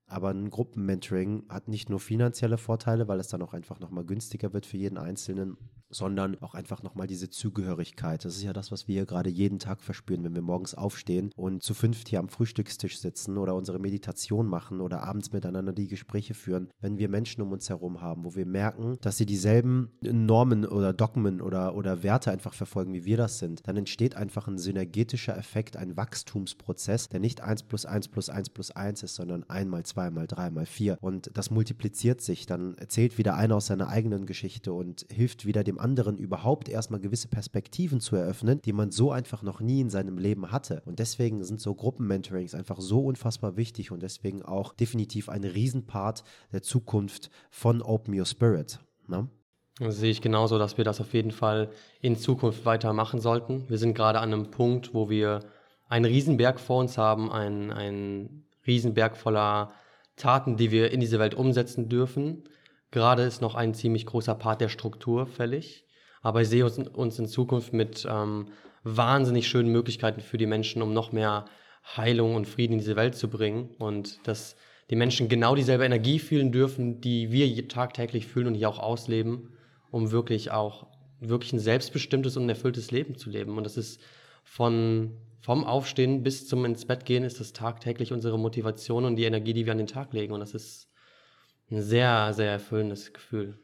aber ein Gruppenmentoring hat nicht nur finanzielle Vorteile, weil es dann auch einfach nochmal günstiger wird für jeden Einzelnen, sondern auch einfach nochmal diese Zugehörigkeit. Das ist ja das, was wir hier gerade jeden Tag verspüren, wenn wir morgens aufstehen und zu fünft hier am Frühstückstisch sitzen oder unsere Meditation machen oder abends miteinander die Gespräche führen. Wenn wir Menschen um uns herum haben, wo wir merken, dass sie dieselben Normen oder Dogmen oder, oder Werte einfach verfolgen, wie wir das sind, dann entsteht einfach ein synergetischer Effekt, ein Wachstumsprozess, der nicht 1 plus 1 plus 1 plus 1 ist, sondern 1 mal 2 mal 3 mal 4. Und das multipliziert sich. Dann erzählt wieder einer aus seiner eigenen Geschichte und hilft wieder dem dem anderen überhaupt erstmal gewisse Perspektiven zu eröffnen, die man so einfach noch nie in seinem Leben hatte. Und deswegen sind so Gruppenmentorings einfach so unfassbar wichtig und deswegen auch definitiv ein Riesenpart der Zukunft von Open Your Spirit. Ne? Das sehe ich genauso, dass wir das auf jeden Fall in Zukunft weitermachen sollten. Wir sind gerade an einem Punkt, wo wir einen Riesenberg vor uns haben, einen, einen Riesenberg voller Taten, die wir in diese Welt umsetzen dürfen. Gerade ist noch ein ziemlich großer Part der Struktur fällig, aber ich sehe uns, uns in Zukunft mit ähm, wahnsinnig schönen Möglichkeiten für die Menschen, um noch mehr Heilung und Frieden in diese Welt zu bringen und dass die Menschen genau dieselbe Energie fühlen dürfen, die wir tagtäglich fühlen und hier auch ausleben, um wirklich auch wirklich ein selbstbestimmtes und ein erfülltes Leben zu leben. Und das ist von, vom Aufstehen bis zum ins Bett gehen, ist das tagtäglich unsere Motivation und die Energie, die wir an den Tag legen. Und das ist ein sehr, sehr erfüllendes Gefühl.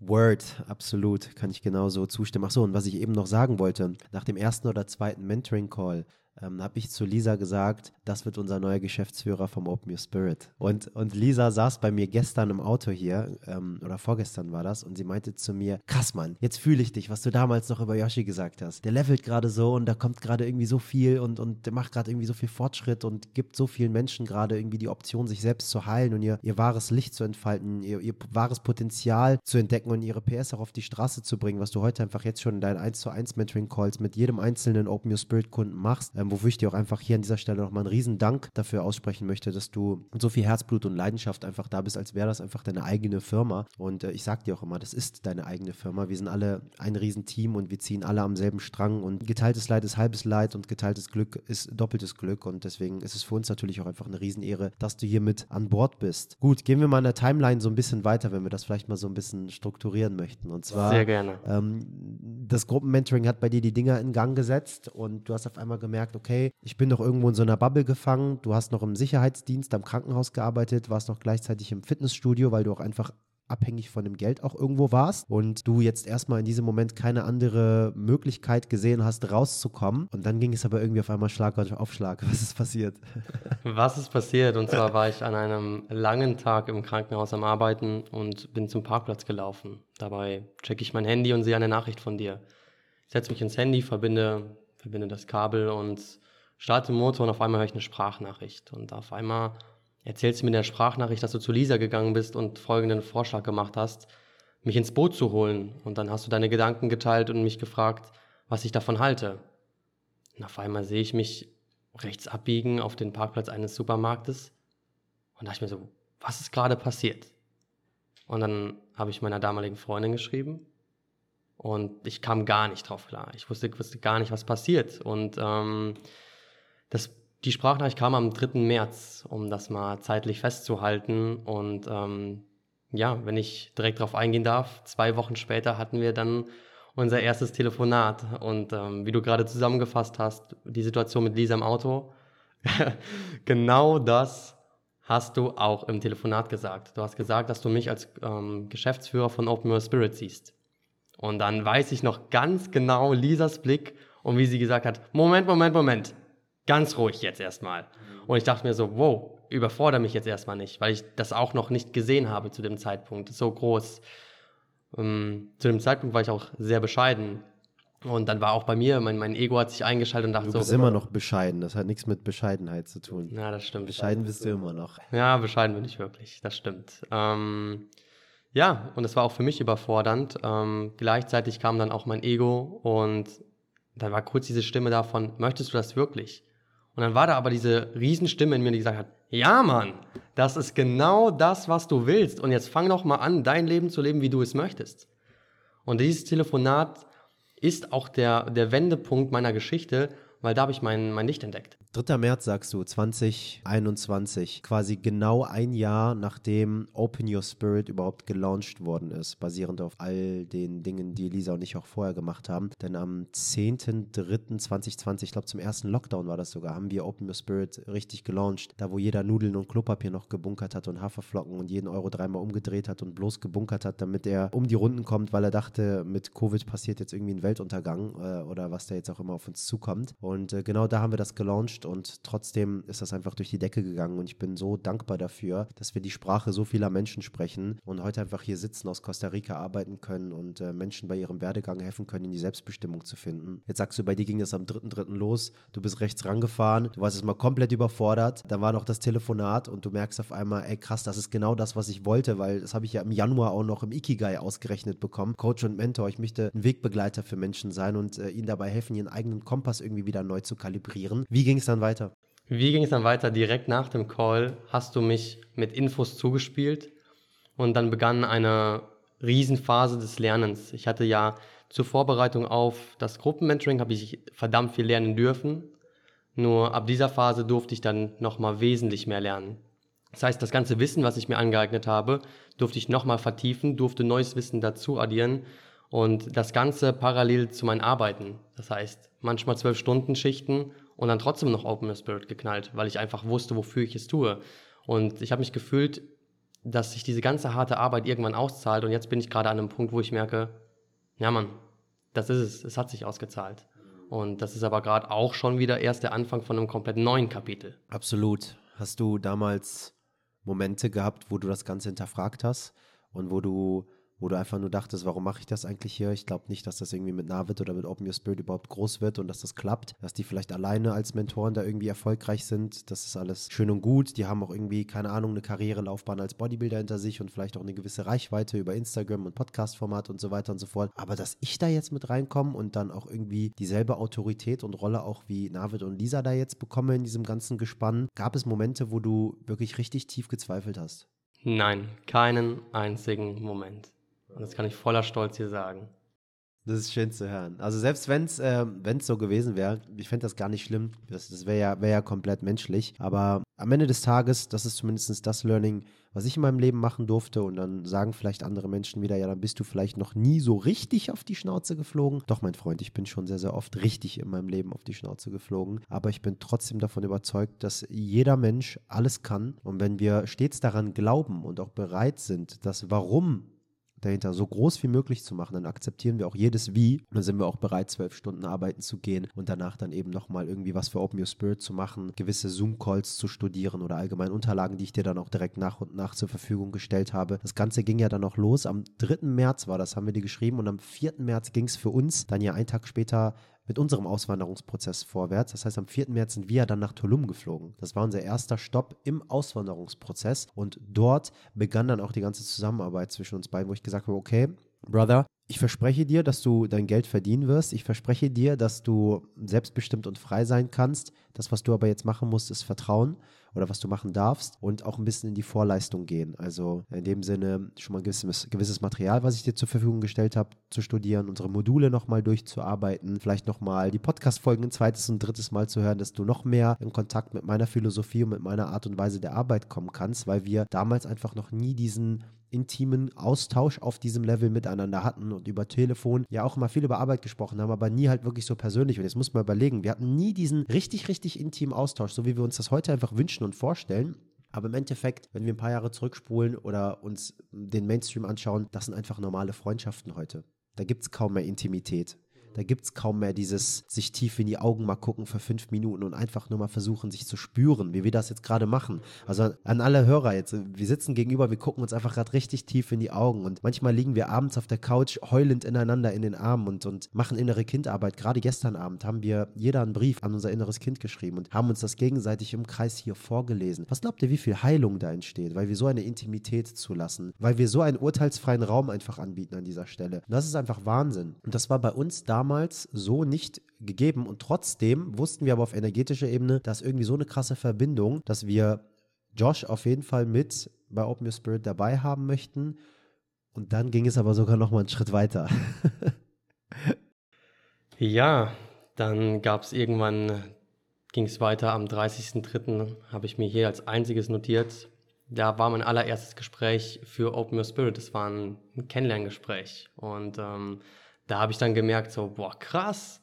Word, absolut, kann ich genauso zustimmen. Ach so, und was ich eben noch sagen wollte, nach dem ersten oder zweiten Mentoring-Call ähm, habe ich zu Lisa gesagt, das wird unser neuer Geschäftsführer vom Open Your Spirit. Und, und Lisa saß bei mir gestern im Auto hier, ähm, oder vorgestern war das, und sie meinte zu mir, krass Mann, jetzt fühle ich dich, was du damals noch über Yoshi gesagt hast. Der levelt gerade so und da kommt gerade irgendwie so viel und, und der macht gerade irgendwie so viel Fortschritt und gibt so vielen Menschen gerade irgendwie die Option, sich selbst zu heilen und ihr, ihr wahres Licht zu entfalten, ihr, ihr wahres Potenzial zu entdecken und ihre PS auch auf die Straße zu bringen, was du heute einfach jetzt schon in deinen 1 zu 1 Mentoring Calls mit jedem einzelnen Open Your Spirit Kunden machst. Ähm, wofür ich dir auch einfach hier an dieser Stelle nochmal einen riesen Dank dafür aussprechen möchte, dass du mit so viel Herzblut und Leidenschaft einfach da bist, als wäre das einfach deine eigene Firma. Und äh, ich sag dir auch immer, das ist deine eigene Firma. Wir sind alle ein Riesenteam und wir ziehen alle am selben Strang und geteiltes Leid ist halbes Leid und geteiltes Glück ist doppeltes Glück und deswegen ist es für uns natürlich auch einfach eine Riesenehre, dass du hier mit an Bord bist. Gut, gehen wir mal in der Timeline so ein bisschen weiter, wenn wir das vielleicht mal so ein bisschen strukturieren möchten. Und zwar, Sehr gerne. Ähm, das Gruppenmentoring hat bei dir die Dinger in Gang gesetzt und du hast auf einmal gemerkt, okay, ich bin doch irgendwo in so einer Bubble gefangen. Du hast noch im Sicherheitsdienst am Krankenhaus gearbeitet, warst noch gleichzeitig im Fitnessstudio, weil du auch einfach abhängig von dem Geld auch irgendwo warst und du jetzt erstmal in diesem Moment keine andere Möglichkeit gesehen hast, rauszukommen. Und dann ging es aber irgendwie auf einmal Schlag auf Schlag. [LAUGHS] Was ist passiert? Was ist passiert? Und zwar war ich an einem langen Tag im Krankenhaus am Arbeiten und bin zum Parkplatz gelaufen. Dabei checke ich mein Handy und sehe eine Nachricht von dir. Ich setze mich ins Handy, verbinde, verbinde das Kabel und starte den Motor und auf einmal höre ich eine Sprachnachricht. Und auf einmal erzählst du mir in der Sprachnachricht, dass du zu Lisa gegangen bist und folgenden Vorschlag gemacht hast, mich ins Boot zu holen. Und dann hast du deine Gedanken geteilt und mich gefragt, was ich davon halte. Und auf einmal sehe ich mich rechts abbiegen auf den Parkplatz eines Supermarktes und dachte ich mir so, was ist gerade passiert? Und dann habe ich meiner damaligen Freundin geschrieben und ich kam gar nicht drauf klar. Ich wusste, wusste gar nicht, was passiert. Und ähm, das die Sprachnachricht kam am 3. März, um das mal zeitlich festzuhalten. Und ähm, ja, wenn ich direkt darauf eingehen darf, zwei Wochen später hatten wir dann unser erstes Telefonat. Und ähm, wie du gerade zusammengefasst hast, die Situation mit Lisa im Auto, [LAUGHS] genau das hast du auch im Telefonat gesagt. Du hast gesagt, dass du mich als ähm, Geschäftsführer von Open Your Spirit siehst. Und dann weiß ich noch ganz genau Lisas Blick und wie sie gesagt hat, Moment, Moment, Moment, ganz ruhig jetzt erstmal. Und ich dachte mir so, wow, überfordere mich jetzt erstmal nicht, weil ich das auch noch nicht gesehen habe zu dem Zeitpunkt. So groß. Ähm, zu dem Zeitpunkt war ich auch sehr bescheiden. Und dann war auch bei mir, mein, mein Ego hat sich eingeschaltet und dachte so. Du bist immer noch bescheiden, das hat nichts mit Bescheidenheit zu tun. Ja, das stimmt. Bescheiden bist du immer noch. Ja, bescheiden bin ich wirklich, das stimmt. Ähm, ja, und es war auch für mich überfordernd. Ähm, gleichzeitig kam dann auch mein Ego und dann war kurz diese Stimme davon, möchtest du das wirklich? Und dann war da aber diese Riesenstimme in mir, die gesagt hat, ja Mann, das ist genau das, was du willst. Und jetzt fang doch mal an, dein Leben zu leben, wie du es möchtest. Und dieses Telefonat ist auch der, der Wendepunkt meiner Geschichte, weil da habe ich mein, mein Licht entdeckt. 3. März sagst du, 2021, quasi genau ein Jahr nachdem Open Your Spirit überhaupt gelauncht worden ist, basierend auf all den Dingen, die Elisa und ich auch vorher gemacht haben. Denn am 10.3.2020, ich glaube zum ersten Lockdown war das sogar, haben wir Open Your Spirit richtig gelauncht. Da, wo jeder Nudeln und Klopapier noch gebunkert hat und Haferflocken und jeden Euro dreimal umgedreht hat und bloß gebunkert hat, damit er um die Runden kommt, weil er dachte, mit Covid passiert jetzt irgendwie ein Weltuntergang äh, oder was da jetzt auch immer auf uns zukommt. Äh, genau da haben wir das gelauncht und trotzdem ist das einfach durch die Decke gegangen und ich bin so dankbar dafür, dass wir die Sprache so vieler Menschen sprechen und heute einfach hier sitzen, aus Costa Rica arbeiten können und äh, Menschen bei ihrem Werdegang helfen können, in die Selbstbestimmung zu finden. Jetzt sagst du, bei dir ging das am 3.3. los, du bist rechts rangefahren, du warst jetzt mal komplett überfordert, dann war noch das Telefonat und du merkst auf einmal, ey krass, das ist genau das, was ich wollte, weil das habe ich ja im Januar auch noch im Ikigai ausgerechnet bekommen. Coach und Mentor, ich möchte ein Wegbegleiter für Menschen sein und äh, ihnen dabei helfen, ihren eigenen Kompass irgendwie wieder neu zu kalibrieren. Wie ging es dann weiter? Wie ging es dann weiter? Direkt nach dem Call hast du mich mit Infos zugespielt und dann begann eine Riesenphase des Lernens. Ich hatte ja zur Vorbereitung auf das Gruppenmentoring habe ich verdammt viel lernen dürfen. Nur ab dieser Phase durfte ich dann nochmal wesentlich mehr lernen. Das heißt, das ganze Wissen, was ich mir angeeignet habe, durfte ich nochmal vertiefen, durfte neues Wissen dazu addieren Und das Ganze parallel zu meinen Arbeiten. Das heißt, manchmal zwölf Stunden Schichten und dann trotzdem noch Open Spirit geknallt, weil ich einfach wusste, wofür ich es tue. Und ich habe mich gefühlt, dass sich diese ganze harte Arbeit irgendwann auszahlt. Und jetzt bin ich gerade an einem Punkt, wo ich merke, ja Mann, das ist es, es hat sich ausgezahlt. Und das ist aber gerade auch schon wieder erst der Anfang von einem komplett neuen Kapitel. Absolut. Hast du damals Momente gehabt, wo du das Ganze hinterfragt hast und wo du wo du einfach nur dachtest, warum mache ich das eigentlich hier? Ich glaube nicht, dass das irgendwie mit Navid oder mit Open Your Spirit überhaupt groß wird und dass das klappt, dass die vielleicht alleine als Mentoren da irgendwie erfolgreich sind. Das ist alles schön und gut. Die haben auch irgendwie, keine Ahnung, eine Karrierelaufbahn als Bodybuilder hinter sich und vielleicht auch eine gewisse Reichweite über Instagram und Podcast-Format und so weiter und so fort. Aber dass ich da jetzt mit reinkomme und dann auch irgendwie dieselbe Autorität und Rolle auch wie Navid und Lisa da jetzt bekomme in diesem ganzen Gespann, gab es Momente, wo du wirklich richtig tief gezweifelt hast? Nein, keinen einzigen Moment. Und das kann ich voller Stolz hier sagen. Das ist schön zu hören. Also selbst wenn es äh, so gewesen wäre, ich fände das gar nicht schlimm. Das, das wäre ja, wär ja komplett menschlich. Aber am Ende des Tages, das ist zumindest das Learning, was ich in meinem Leben machen durfte. Und dann sagen vielleicht andere Menschen wieder, ja, dann bist du vielleicht noch nie so richtig auf die Schnauze geflogen. Doch, mein Freund, ich bin schon sehr, sehr oft richtig in meinem Leben auf die Schnauze geflogen. Aber ich bin trotzdem davon überzeugt, dass jeder Mensch alles kann. Und wenn wir stets daran glauben und auch bereit sind, das Warum dahinter so groß wie möglich zu machen, dann akzeptieren wir auch jedes Wie. Dann sind wir auch bereit, zwölf Stunden arbeiten zu gehen und danach dann eben nochmal irgendwie was für Open Your Spirit zu machen, gewisse Zoom-Calls zu studieren oder allgemein Unterlagen, die ich dir dann auch direkt nach und nach zur Verfügung gestellt habe. Das Ganze ging ja dann noch los. Am 3. März war das, haben wir dir geschrieben und am 4. März ging es für uns dann ja einen Tag später mit unserem Auswanderungsprozess vorwärts. Das heißt, am 4. März sind wir dann nach Tulum geflogen. Das war unser erster Stopp im Auswanderungsprozess und dort begann dann auch die ganze Zusammenarbeit zwischen uns beiden, wo ich gesagt habe, okay, Brother, ich verspreche dir, dass du dein Geld verdienen wirst. Ich verspreche dir, dass du selbstbestimmt und frei sein kannst. Das, was du aber jetzt machen musst, ist Vertrauen oder was du machen darfst und auch ein bisschen in die Vorleistung gehen. Also in dem Sinne schon mal ein gewisses, gewisses Material, was ich dir zur Verfügung gestellt habe, zu studieren, unsere Module nochmal durchzuarbeiten, vielleicht nochmal die Podcast-Folgen ein zweites und drittes Mal zu hören, dass du noch mehr in Kontakt mit meiner Philosophie und mit meiner Art und Weise der Arbeit kommen kannst, weil wir damals einfach noch nie diesen intimen Austausch auf diesem Level miteinander hatten und über Telefon ja auch immer viel über Arbeit gesprochen haben, aber nie halt wirklich so persönlich. Und jetzt muss man überlegen, wir hatten nie diesen richtig, richtig intimen Austausch, so wie wir uns das heute einfach wünschen und vorstellen. Aber im Endeffekt, wenn wir ein paar Jahre zurückspulen oder uns den Mainstream anschauen, das sind einfach normale Freundschaften heute. Da gibt es kaum mehr Intimität. Da gibt es kaum mehr dieses sich tief in die Augen mal gucken für fünf Minuten und einfach nur mal versuchen, sich zu spüren, wie wir das jetzt gerade machen. Also an alle Hörer jetzt, wir sitzen gegenüber, wir gucken uns einfach gerade richtig tief in die Augen und manchmal liegen wir abends auf der Couch heulend ineinander in den Armen und, und machen innere Kindarbeit. Gerade gestern Abend haben wir jeder einen Brief an unser inneres Kind geschrieben und haben uns das gegenseitig im Kreis hier vorgelesen. Was glaubt ihr, wie viel Heilung da entsteht, weil wir so eine Intimität zulassen, weil wir so einen urteilsfreien Raum einfach anbieten an dieser Stelle. Und das ist einfach Wahnsinn. Und das war bei uns damals damals so nicht gegeben und trotzdem wussten wir aber auf energetischer Ebene, dass irgendwie so eine krasse Verbindung, dass wir Josh auf jeden Fall mit bei Open Your Spirit dabei haben möchten. Und dann ging es aber sogar noch mal einen Schritt weiter. [LAUGHS] ja, dann gab es irgendwann, ging es weiter am 30.03. habe ich mir hier als einziges notiert. Da war mein allererstes Gespräch für Open Your Spirit. Das war ein Kennenlerngespräch. Und ähm, da habe ich dann gemerkt, so, boah, krass,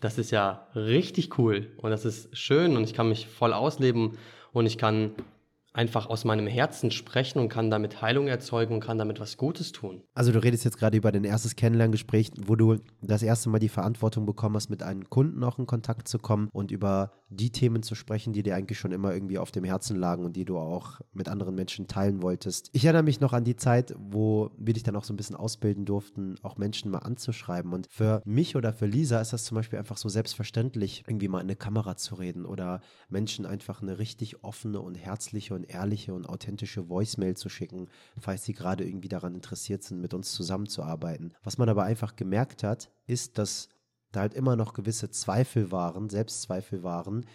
das ist ja richtig cool und das ist schön und ich kann mich voll ausleben und ich kann einfach aus meinem Herzen sprechen und kann damit Heilung erzeugen und kann damit was Gutes tun. Also du redest jetzt gerade über dein erstes Kennenlerngespräch, wo du das erste Mal die Verantwortung bekommen hast, mit einem Kunden auch in Kontakt zu kommen und über die Themen zu sprechen, die dir eigentlich schon immer irgendwie auf dem Herzen lagen und die du auch mit anderen Menschen teilen wolltest. Ich erinnere mich noch an die Zeit, wo wir dich dann auch so ein bisschen ausbilden durften, auch Menschen mal anzuschreiben. Und für mich oder für Lisa ist das zum Beispiel einfach so selbstverständlich, irgendwie mal in eine Kamera zu reden oder Menschen einfach eine richtig offene und herzliche und ehrliche und authentische Voicemail zu schicken, falls sie gerade irgendwie daran interessiert sind, mit uns zusammenzuarbeiten. Was man aber einfach gemerkt hat, ist, dass da halt immer noch gewisse Zweifel waren, Selbstzweifel waren.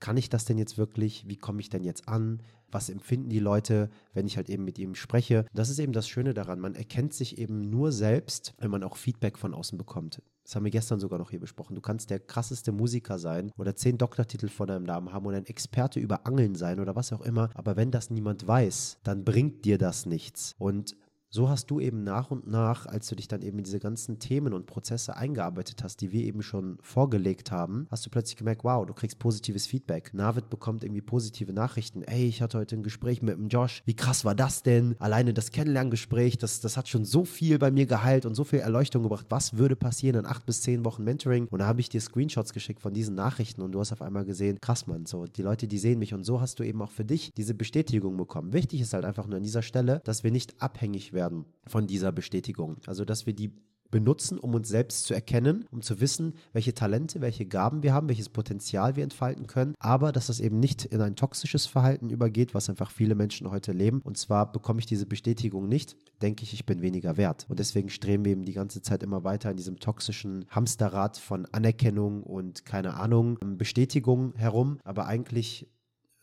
Kann ich das denn jetzt wirklich? Wie komme ich denn jetzt an? Was empfinden die Leute, wenn ich halt eben mit ihm spreche? Das ist eben das Schöne daran. Man erkennt sich eben nur selbst, wenn man auch Feedback von außen bekommt. Das haben wir gestern sogar noch hier besprochen. Du kannst der krasseste Musiker sein oder zehn Doktortitel vor deinem Namen haben oder ein Experte über Angeln sein oder was auch immer. Aber wenn das niemand weiß, dann bringt dir das nichts. Und so hast du eben nach und nach, als du dich dann eben in diese ganzen Themen und Prozesse eingearbeitet hast, die wir eben schon vorgelegt haben, hast du plötzlich gemerkt, wow, du kriegst positives Feedback. Navid bekommt irgendwie positive Nachrichten. Ey, ich hatte heute ein Gespräch mit dem Josh. Wie krass war das denn? Alleine das Kennenlerngespräch, das, das hat schon so viel bei mir geheilt und so viel Erleuchtung gebracht. Was würde passieren in acht bis zehn Wochen Mentoring? Und da habe ich dir Screenshots geschickt von diesen Nachrichten und du hast auf einmal gesehen, krass, Mann, so, die Leute, die sehen mich und so hast du eben auch für dich diese Bestätigung bekommen. Wichtig ist halt einfach nur an dieser Stelle, dass wir nicht abhängig werden von dieser Bestätigung. Also, dass wir die benutzen, um uns selbst zu erkennen, um zu wissen, welche Talente, welche Gaben wir haben, welches Potenzial wir entfalten können, aber dass das eben nicht in ein toxisches Verhalten übergeht, was einfach viele Menschen heute leben. Und zwar bekomme ich diese Bestätigung nicht, denke ich, ich bin weniger wert. Und deswegen streben wir eben die ganze Zeit immer weiter in diesem toxischen Hamsterrad von Anerkennung und keine Ahnung, Bestätigung herum, aber eigentlich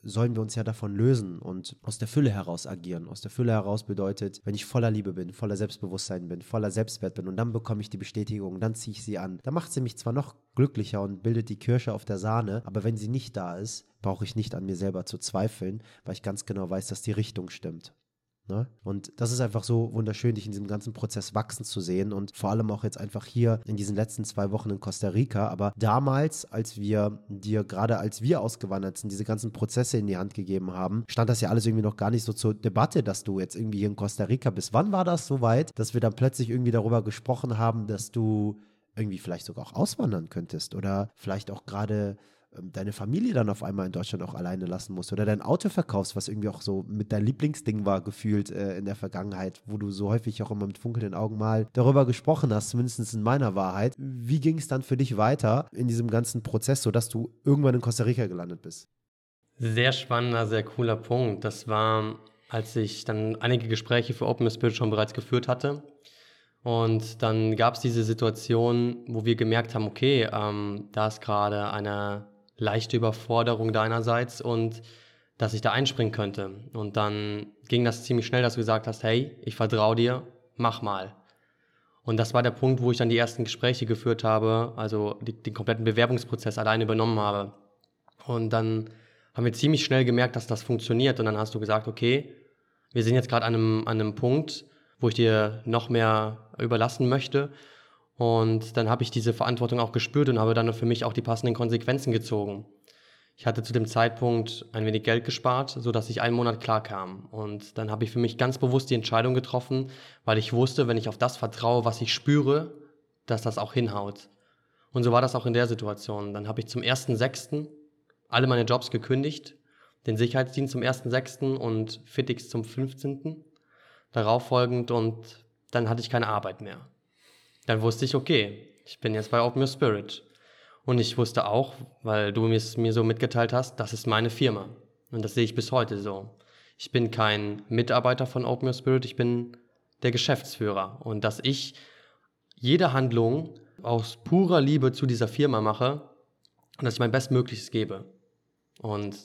sollen wir uns ja davon lösen und aus der Fülle heraus agieren. Aus der Fülle heraus bedeutet, wenn ich voller Liebe bin, voller Selbstbewusstsein bin, voller Selbstwert bin und dann bekomme ich die Bestätigung, dann ziehe ich sie an. Da macht sie mich zwar noch glücklicher und bildet die Kirsche auf der Sahne, aber wenn sie nicht da ist, brauche ich nicht an mir selber zu zweifeln, weil ich ganz genau weiß, dass die Richtung stimmt. Ne? Und das ist einfach so wunderschön, dich in diesem ganzen Prozess wachsen zu sehen und vor allem auch jetzt einfach hier in diesen letzten zwei Wochen in Costa Rica. Aber damals, als wir dir gerade als wir ausgewandert sind, diese ganzen Prozesse in die Hand gegeben haben, stand das ja alles irgendwie noch gar nicht so zur Debatte, dass du jetzt irgendwie hier in Costa Rica bist. Wann war das so weit, dass wir dann plötzlich irgendwie darüber gesprochen haben, dass du irgendwie vielleicht sogar auch auswandern könntest oder vielleicht auch gerade deine Familie dann auf einmal in Deutschland auch alleine lassen musst oder dein Auto verkaufst, was irgendwie auch so mit dein Lieblingsding war, gefühlt äh, in der Vergangenheit, wo du so häufig auch immer mit funkelnden Augen mal darüber gesprochen hast, zumindest in meiner Wahrheit. Wie ging es dann für dich weiter in diesem ganzen Prozess, sodass du irgendwann in Costa Rica gelandet bist? Sehr spannender, sehr cooler Punkt. Das war, als ich dann einige Gespräche für Open Spirit schon bereits geführt hatte. Und dann gab es diese Situation, wo wir gemerkt haben, okay, ähm, da ist gerade eine leichte Überforderung deinerseits und dass ich da einspringen könnte. Und dann ging das ziemlich schnell, dass du gesagt hast, hey, ich vertraue dir, mach mal. Und das war der Punkt, wo ich dann die ersten Gespräche geführt habe, also die, den kompletten Bewerbungsprozess alleine übernommen habe. Und dann haben wir ziemlich schnell gemerkt, dass das funktioniert. Und dann hast du gesagt, okay, wir sind jetzt gerade an einem, an einem Punkt, wo ich dir noch mehr überlassen möchte. Und dann habe ich diese Verantwortung auch gespürt und habe dann für mich auch die passenden Konsequenzen gezogen. Ich hatte zu dem Zeitpunkt ein wenig Geld gespart, so dass ich einen Monat klar kam. Und dann habe ich für mich ganz bewusst die Entscheidung getroffen, weil ich wusste, wenn ich auf das vertraue, was ich spüre, dass das auch hinhaut. Und so war das auch in der Situation. Dann habe ich zum 1.6. alle meine Jobs gekündigt, den Sicherheitsdienst zum 1.6. und Fitix zum 15. darauf folgend und dann hatte ich keine Arbeit mehr. Dann wusste ich, okay, ich bin jetzt bei Open Your Spirit. Und ich wusste auch, weil du es mir so mitgeteilt hast, das ist meine Firma. Und das sehe ich bis heute so. Ich bin kein Mitarbeiter von Open Your Spirit, ich bin der Geschäftsführer. Und dass ich jede Handlung aus purer Liebe zu dieser Firma mache und dass ich mein Bestmögliches gebe. Und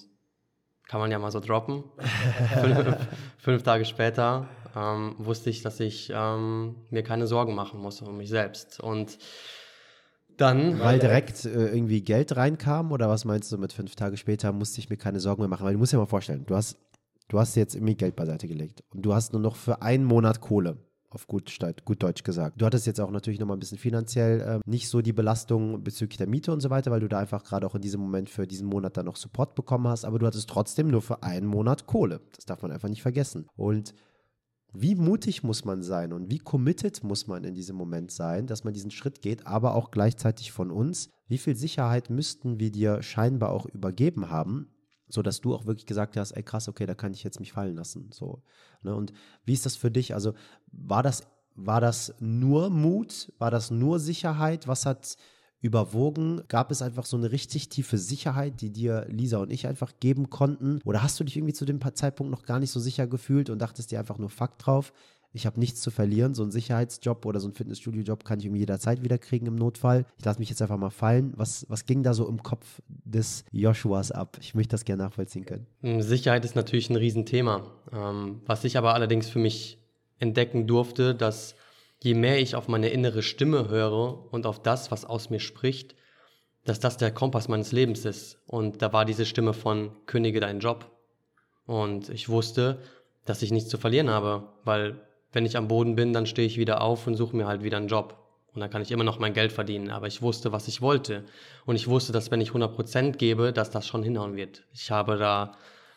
kann man ja mal so droppen. [LAUGHS] fünf, fünf Tage später ähm, wusste ich, dass ich ähm, mir keine Sorgen machen muss um mich selbst. Und dann. Weil direkt äh, irgendwie Geld reinkam oder was meinst du mit fünf Tage später musste ich mir keine Sorgen mehr machen? Weil du musst dir mal vorstellen, du hast, du hast jetzt irgendwie Geld beiseite gelegt und du hast nur noch für einen Monat Kohle auf gut, gut Deutsch gesagt. Du hattest jetzt auch natürlich nochmal ein bisschen finanziell äh, nicht so die Belastung bezüglich der Miete und so weiter, weil du da einfach gerade auch in diesem Moment für diesen Monat dann noch Support bekommen hast, aber du hattest trotzdem nur für einen Monat Kohle. Das darf man einfach nicht vergessen. Und wie mutig muss man sein und wie committed muss man in diesem Moment sein, dass man diesen Schritt geht, aber auch gleichzeitig von uns, wie viel Sicherheit müssten wir dir scheinbar auch übergeben haben, so dass du auch wirklich gesagt hast, ey krass, okay, da kann ich jetzt mich fallen lassen, so. Ne? Und wie ist das für dich? Also war das war das nur Mut? War das nur Sicherheit? Was hat überwogen? Gab es einfach so eine richtig tiefe Sicherheit, die dir Lisa und ich einfach geben konnten? Oder hast du dich irgendwie zu dem Zeitpunkt noch gar nicht so sicher gefühlt und dachtest dir einfach nur Fakt drauf? Ich habe nichts zu verlieren. So ein Sicherheitsjob oder so ein Fitnessstudio-Job kann ich irgendwie jederzeit wieder kriegen im Notfall. Ich lasse mich jetzt einfach mal fallen. Was, was ging da so im Kopf des Joshuas ab? Ich möchte das gerne nachvollziehen können. Hm, Sicherheit ist natürlich ein Riesenthema. Ähm, was ich aber allerdings für mich entdecken durfte, dass je mehr ich auf meine innere Stimme höre und auf das, was aus mir spricht, dass das der Kompass meines Lebens ist. Und da war diese Stimme von kündige deinen Job. Und ich wusste, dass ich nichts zu verlieren habe, weil wenn ich am Boden bin, dann stehe ich wieder auf und suche mir halt wieder einen Job. Und dann kann ich immer noch mein Geld verdienen. Aber ich wusste, was ich wollte. Und ich wusste, dass wenn ich 100% gebe, dass das schon hinhauen wird. Ich habe da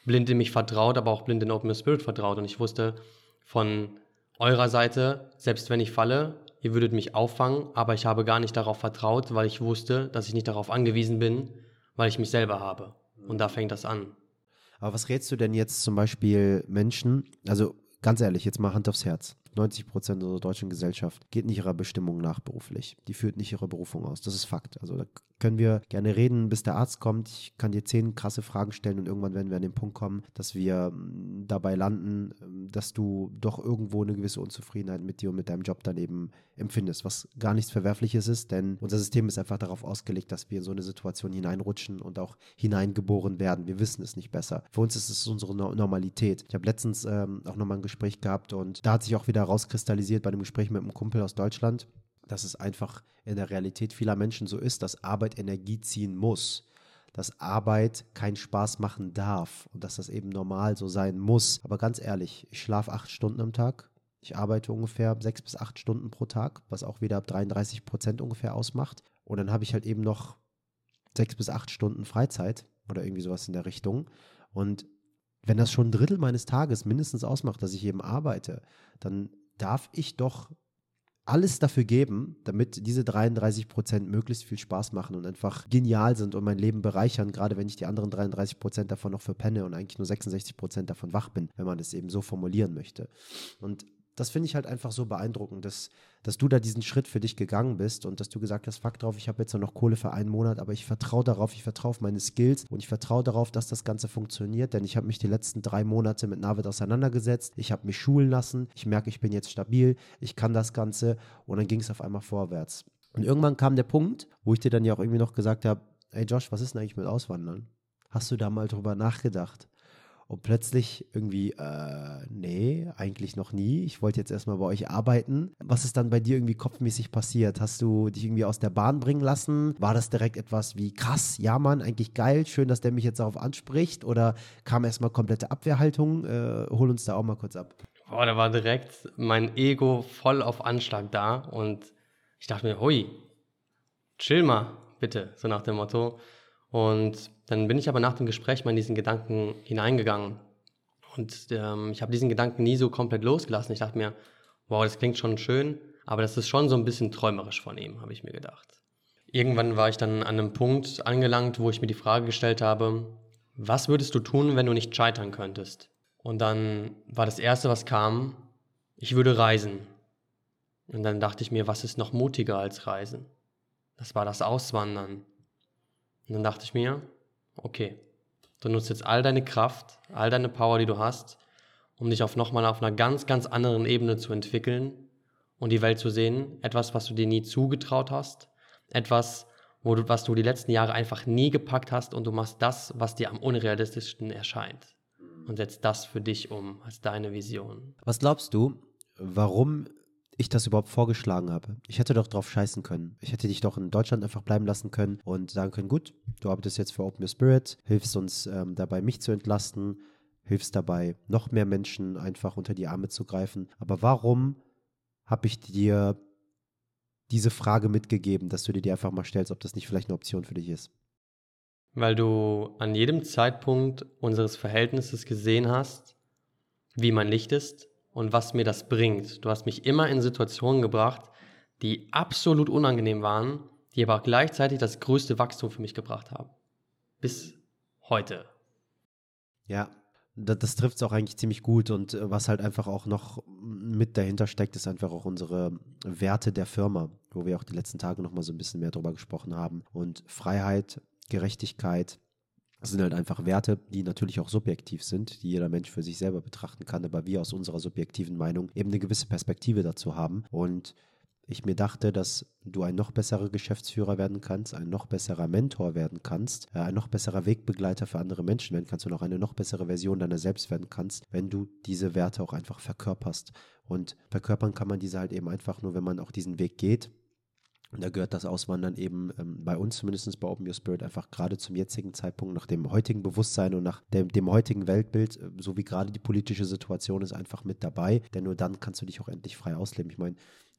blind in mich vertraut, aber auch blind in Open Spirit vertraut. Und ich wusste von eurer Seite, selbst wenn ich falle, ihr würdet mich auffangen, aber ich habe gar nicht darauf vertraut, weil ich wusste, dass ich nicht darauf angewiesen bin, weil ich mich selber habe. Und da fängt das an. Aber was rätst du denn jetzt zum Beispiel Menschen, also ganz ehrlich, jetzt mal Hand aufs Herz. 90 Prozent unserer deutschen Gesellschaft geht nicht ihrer Bestimmung nach beruflich. Die führt nicht ihre Berufung aus. Das ist Fakt. Also da können wir gerne reden, bis der Arzt kommt. Ich kann dir zehn krasse Fragen stellen und irgendwann werden wir an den Punkt kommen, dass wir mm, dabei landen, ähm, dass du doch irgendwo eine gewisse Unzufriedenheit mit dir und mit deinem Job dann empfindest, was gar nichts Verwerfliches ist, denn unser System ist einfach darauf ausgelegt, dass wir in so eine Situation hineinrutschen und auch hineingeboren werden. Wir wissen es nicht besser. Für uns ist es unsere Normalität. Ich habe letztens ähm, auch nochmal ein Gespräch gehabt und da hat sich auch wieder rauskristallisiert bei einem Gespräch mit einem Kumpel aus Deutschland, dass es einfach in der Realität vieler Menschen so ist, dass Arbeit Energie ziehen muss, dass Arbeit keinen Spaß machen darf und dass das eben normal so sein muss. Aber ganz ehrlich, ich schlafe acht Stunden am Tag. Ich arbeite ungefähr sechs bis acht Stunden pro Tag, was auch wieder 33 Prozent ungefähr ausmacht. Und dann habe ich halt eben noch sechs bis acht Stunden Freizeit oder irgendwie sowas in der Richtung. Und wenn das schon ein Drittel meines Tages mindestens ausmacht, dass ich eben arbeite, dann darf ich doch alles dafür geben, damit diese 33 Prozent möglichst viel Spaß machen und einfach genial sind und mein Leben bereichern, gerade wenn ich die anderen 33 Prozent davon noch verpenne und eigentlich nur 66 Prozent davon wach bin, wenn man es eben so formulieren möchte. Und das finde ich halt einfach so beeindruckend, dass, dass du da diesen Schritt für dich gegangen bist und dass du gesagt hast, fuck drauf, ich habe jetzt noch Kohle für einen Monat, aber ich vertraue darauf, ich vertraue auf meine Skills und ich vertraue darauf, dass das Ganze funktioniert, denn ich habe mich die letzten drei Monate mit Navid auseinandergesetzt, ich habe mich schulen lassen, ich merke, ich bin jetzt stabil, ich kann das Ganze und dann ging es auf einmal vorwärts. Und irgendwann kam der Punkt, wo ich dir dann ja auch irgendwie noch gesagt habe, ey Josh, was ist denn eigentlich mit Auswandern? Hast du da mal drüber nachgedacht? Und plötzlich irgendwie, äh, nee, eigentlich noch nie. Ich wollte jetzt erstmal bei euch arbeiten. Was ist dann bei dir irgendwie kopfmäßig passiert? Hast du dich irgendwie aus der Bahn bringen lassen? War das direkt etwas wie krass, ja Mann, eigentlich geil, schön, dass der mich jetzt darauf anspricht? Oder kam erstmal komplette Abwehrhaltung? Äh, hol uns da auch mal kurz ab. Boah, da war direkt mein Ego voll auf Anschlag da und ich dachte mir, hui, chill mal, bitte, so nach dem Motto. Und dann bin ich aber nach dem Gespräch mal in diesen Gedanken hineingegangen. Und ähm, ich habe diesen Gedanken nie so komplett losgelassen. Ich dachte mir, wow, das klingt schon schön, aber das ist schon so ein bisschen träumerisch von ihm, habe ich mir gedacht. Irgendwann war ich dann an einem Punkt angelangt, wo ich mir die Frage gestellt habe, was würdest du tun, wenn du nicht scheitern könntest? Und dann war das Erste, was kam, ich würde reisen. Und dann dachte ich mir, was ist noch mutiger als Reisen? Das war das Auswandern. Und dann dachte ich mir, okay, du nutzt jetzt all deine Kraft, all deine Power, die du hast, um dich auf nochmal auf einer ganz, ganz anderen Ebene zu entwickeln und die Welt zu sehen. Etwas, was du dir nie zugetraut hast. Etwas, wo du, was du die letzten Jahre einfach nie gepackt hast und du machst das, was dir am unrealistischsten erscheint. Und setzt das für dich um als deine Vision. Was glaubst du, warum ich das überhaupt vorgeschlagen habe. Ich hätte doch drauf scheißen können. Ich hätte dich doch in Deutschland einfach bleiben lassen können und sagen können, gut, du arbeitest jetzt für Open Your Spirit, hilfst uns ähm, dabei, mich zu entlasten, hilfst dabei, noch mehr Menschen einfach unter die Arme zu greifen. Aber warum habe ich dir diese Frage mitgegeben, dass du dir die einfach mal stellst, ob das nicht vielleicht eine Option für dich ist? Weil du an jedem Zeitpunkt unseres Verhältnisses gesehen hast, wie mein Licht ist, und was mir das bringt. Du hast mich immer in Situationen gebracht, die absolut unangenehm waren, die aber auch gleichzeitig das größte Wachstum für mich gebracht haben. Bis heute. Ja, das, das trifft es auch eigentlich ziemlich gut und äh, was halt einfach auch noch mit dahinter steckt, ist einfach auch unsere Werte der Firma, wo wir auch die letzten Tage noch mal so ein bisschen mehr drüber gesprochen haben. Und Freiheit, Gerechtigkeit, das sind halt einfach Werte, die natürlich auch subjektiv sind, die jeder Mensch für sich selber betrachten kann, aber wir aus unserer subjektiven Meinung eben eine gewisse Perspektive dazu haben. Und ich mir dachte, dass du ein noch besserer Geschäftsführer werden kannst, ein noch besserer Mentor werden kannst, äh, ein noch besserer Wegbegleiter für andere Menschen werden kannst und auch eine noch bessere Version deiner selbst werden kannst, wenn du diese Werte auch einfach verkörperst. Und verkörpern kann man diese halt eben einfach nur, wenn man auch diesen Weg geht da gehört das Auswandern eben ähm, bei uns, zumindest bei Open Your Spirit, einfach gerade zum jetzigen Zeitpunkt, nach dem heutigen Bewusstsein und nach dem, dem heutigen Weltbild, äh, so wie gerade die politische Situation ist, einfach mit dabei. Denn nur dann kannst du dich auch endlich frei ausleben. Ich meine,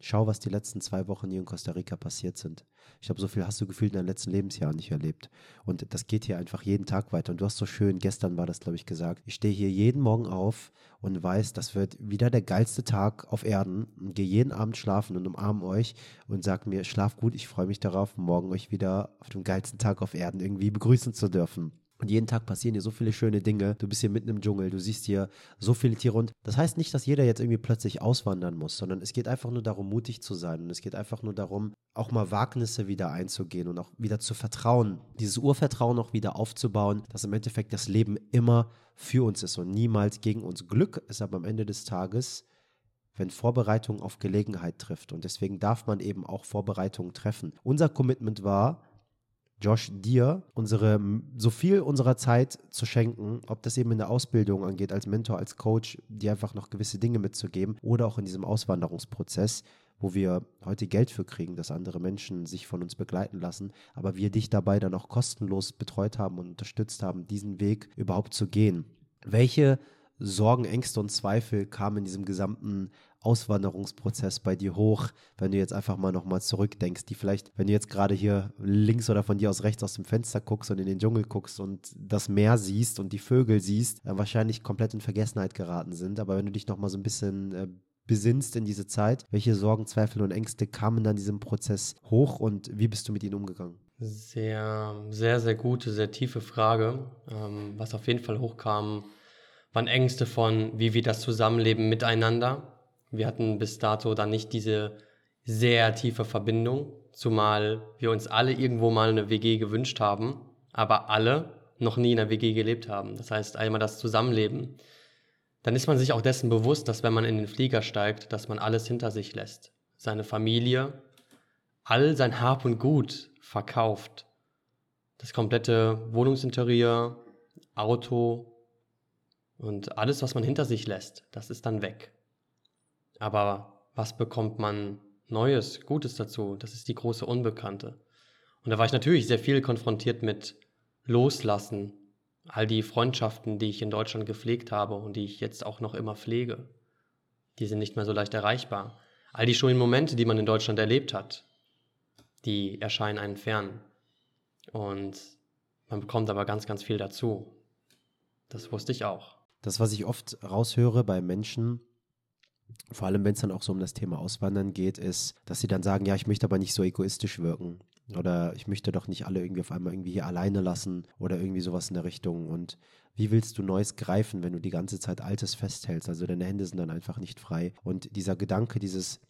schau, was die letzten zwei Wochen hier in Costa Rica passiert sind. Ich glaube, so viel hast du gefühlt in deinen letzten Lebensjahren nicht erlebt. Und das geht hier einfach jeden Tag weiter. Und du hast so schön, gestern war das, glaube ich, gesagt, ich stehe hier jeden Morgen auf und weiß, das wird wieder der geilste Tag auf Erden und gehe jeden Abend schlafen und umarme euch und sage mir, schlaf gut, ich freue mich darauf, morgen euch wieder auf dem geilsten Tag auf Erden irgendwie begrüßen zu dürfen. Und jeden Tag passieren hier so viele schöne Dinge. Du bist hier mitten im Dschungel, du siehst hier so viele Tiere. Und das heißt nicht, dass jeder jetzt irgendwie plötzlich auswandern muss, sondern es geht einfach nur darum, mutig zu sein. Und es geht einfach nur darum, auch mal Wagnisse wieder einzugehen und auch wieder zu vertrauen. Dieses Urvertrauen auch wieder aufzubauen, dass im Endeffekt das Leben immer für uns ist und niemals gegen uns. Glück ist aber am Ende des Tages wenn Vorbereitung auf Gelegenheit trifft. Und deswegen darf man eben auch Vorbereitungen treffen. Unser Commitment war, Josh, dir unsere, so viel unserer Zeit zu schenken, ob das eben in der Ausbildung angeht, als Mentor, als Coach, dir einfach noch gewisse Dinge mitzugeben oder auch in diesem Auswanderungsprozess, wo wir heute Geld für kriegen, dass andere Menschen sich von uns begleiten lassen, aber wir dich dabei dann auch kostenlos betreut haben und unterstützt haben, diesen Weg überhaupt zu gehen. Welche Sorgen, Ängste und Zweifel kamen in diesem gesamten Auswanderungsprozess bei dir hoch, wenn du jetzt einfach mal nochmal zurückdenkst, die vielleicht, wenn du jetzt gerade hier links oder von dir aus rechts aus dem Fenster guckst und in den Dschungel guckst und das Meer siehst und die Vögel siehst, äh, wahrscheinlich komplett in Vergessenheit geraten sind. Aber wenn du dich nochmal so ein bisschen äh, besinnst in diese Zeit, welche Sorgen, Zweifel und Ängste kamen dann diesem Prozess hoch und wie bist du mit ihnen umgegangen? Sehr, sehr, sehr gute, sehr tiefe Frage. Ähm, was auf jeden Fall hochkam, waren Ängste von, wie wir das Zusammenleben miteinander wir hatten bis dato dann nicht diese sehr tiefe Verbindung, zumal wir uns alle irgendwo mal eine WG gewünscht haben, aber alle noch nie in einer WG gelebt haben. Das heißt, einmal das Zusammenleben. Dann ist man sich auch dessen bewusst, dass wenn man in den Flieger steigt, dass man alles hinter sich lässt. Seine Familie, all sein Hab und Gut verkauft. Das komplette Wohnungsinterieur, Auto und alles, was man hinter sich lässt, das ist dann weg. Aber was bekommt man Neues, Gutes dazu? Das ist die große Unbekannte. Und da war ich natürlich sehr viel konfrontiert mit Loslassen, all die Freundschaften, die ich in Deutschland gepflegt habe und die ich jetzt auch noch immer pflege. Die sind nicht mehr so leicht erreichbar. All die schönen Momente, die man in Deutschland erlebt hat, die erscheinen einem fern. Und man bekommt aber ganz, ganz viel dazu. Das wusste ich auch. Das, was ich oft raushöre bei Menschen, vor allem wenn es dann auch so um das Thema Auswandern geht, ist, dass sie dann sagen, ja, ich möchte aber nicht so egoistisch wirken. Oder ich möchte doch nicht alle irgendwie auf einmal irgendwie hier alleine lassen oder irgendwie sowas in der Richtung. Und wie willst du Neues greifen, wenn du die ganze Zeit Altes festhältst? Also deine Hände sind dann einfach nicht frei. Und dieser Gedanke, dieses,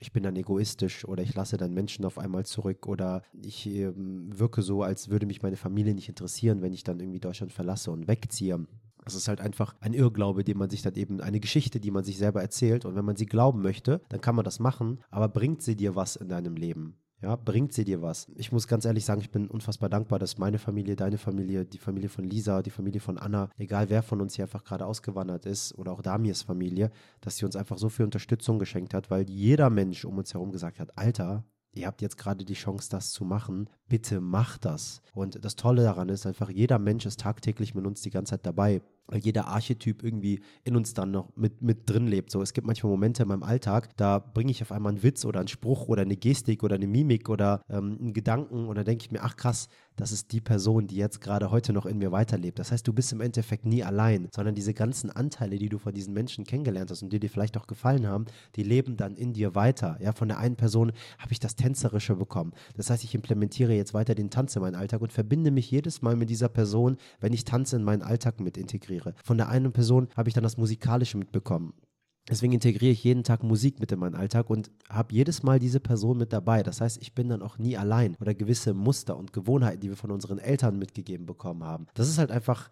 ich bin dann egoistisch oder ich lasse dann Menschen auf einmal zurück oder ich äh, wirke so, als würde mich meine Familie nicht interessieren, wenn ich dann irgendwie Deutschland verlasse und wegziehe. Das ist halt einfach ein Irrglaube, den man sich dann eben, eine Geschichte, die man sich selber erzählt. Und wenn man sie glauben möchte, dann kann man das machen. Aber bringt sie dir was in deinem Leben? Ja, bringt sie dir was? Ich muss ganz ehrlich sagen, ich bin unfassbar dankbar, dass meine Familie, deine Familie, die Familie von Lisa, die Familie von Anna, egal wer von uns hier einfach gerade ausgewandert ist oder auch Damirs Familie, dass sie uns einfach so viel Unterstützung geschenkt hat, weil jeder Mensch um uns herum gesagt hat, Alter, ihr habt jetzt gerade die Chance, das zu machen. Bitte macht das. Und das Tolle daran ist einfach, jeder Mensch ist tagtäglich mit uns die ganze Zeit dabei jeder Archetyp irgendwie in uns dann noch mit, mit drin lebt. So, es gibt manchmal Momente in meinem Alltag, da bringe ich auf einmal einen Witz oder einen Spruch oder eine Gestik oder eine Mimik oder ähm, einen Gedanken und dann denke ich mir, ach krass, das ist die Person, die jetzt gerade heute noch in mir weiterlebt. Das heißt, du bist im Endeffekt nie allein, sondern diese ganzen Anteile, die du von diesen Menschen kennengelernt hast und die dir vielleicht auch gefallen haben, die leben dann in dir weiter. Ja, von der einen Person habe ich das Tänzerische bekommen. Das heißt, ich implementiere jetzt weiter den Tanz in meinen Alltag und verbinde mich jedes Mal mit dieser Person, wenn ich Tanze in meinen Alltag mit integriere. Von der einen Person habe ich dann das Musikalische mitbekommen. Deswegen integriere ich jeden Tag Musik mit in meinen Alltag und habe jedes Mal diese Person mit dabei. Das heißt, ich bin dann auch nie allein oder gewisse Muster und Gewohnheiten, die wir von unseren Eltern mitgegeben bekommen haben. Das ist halt einfach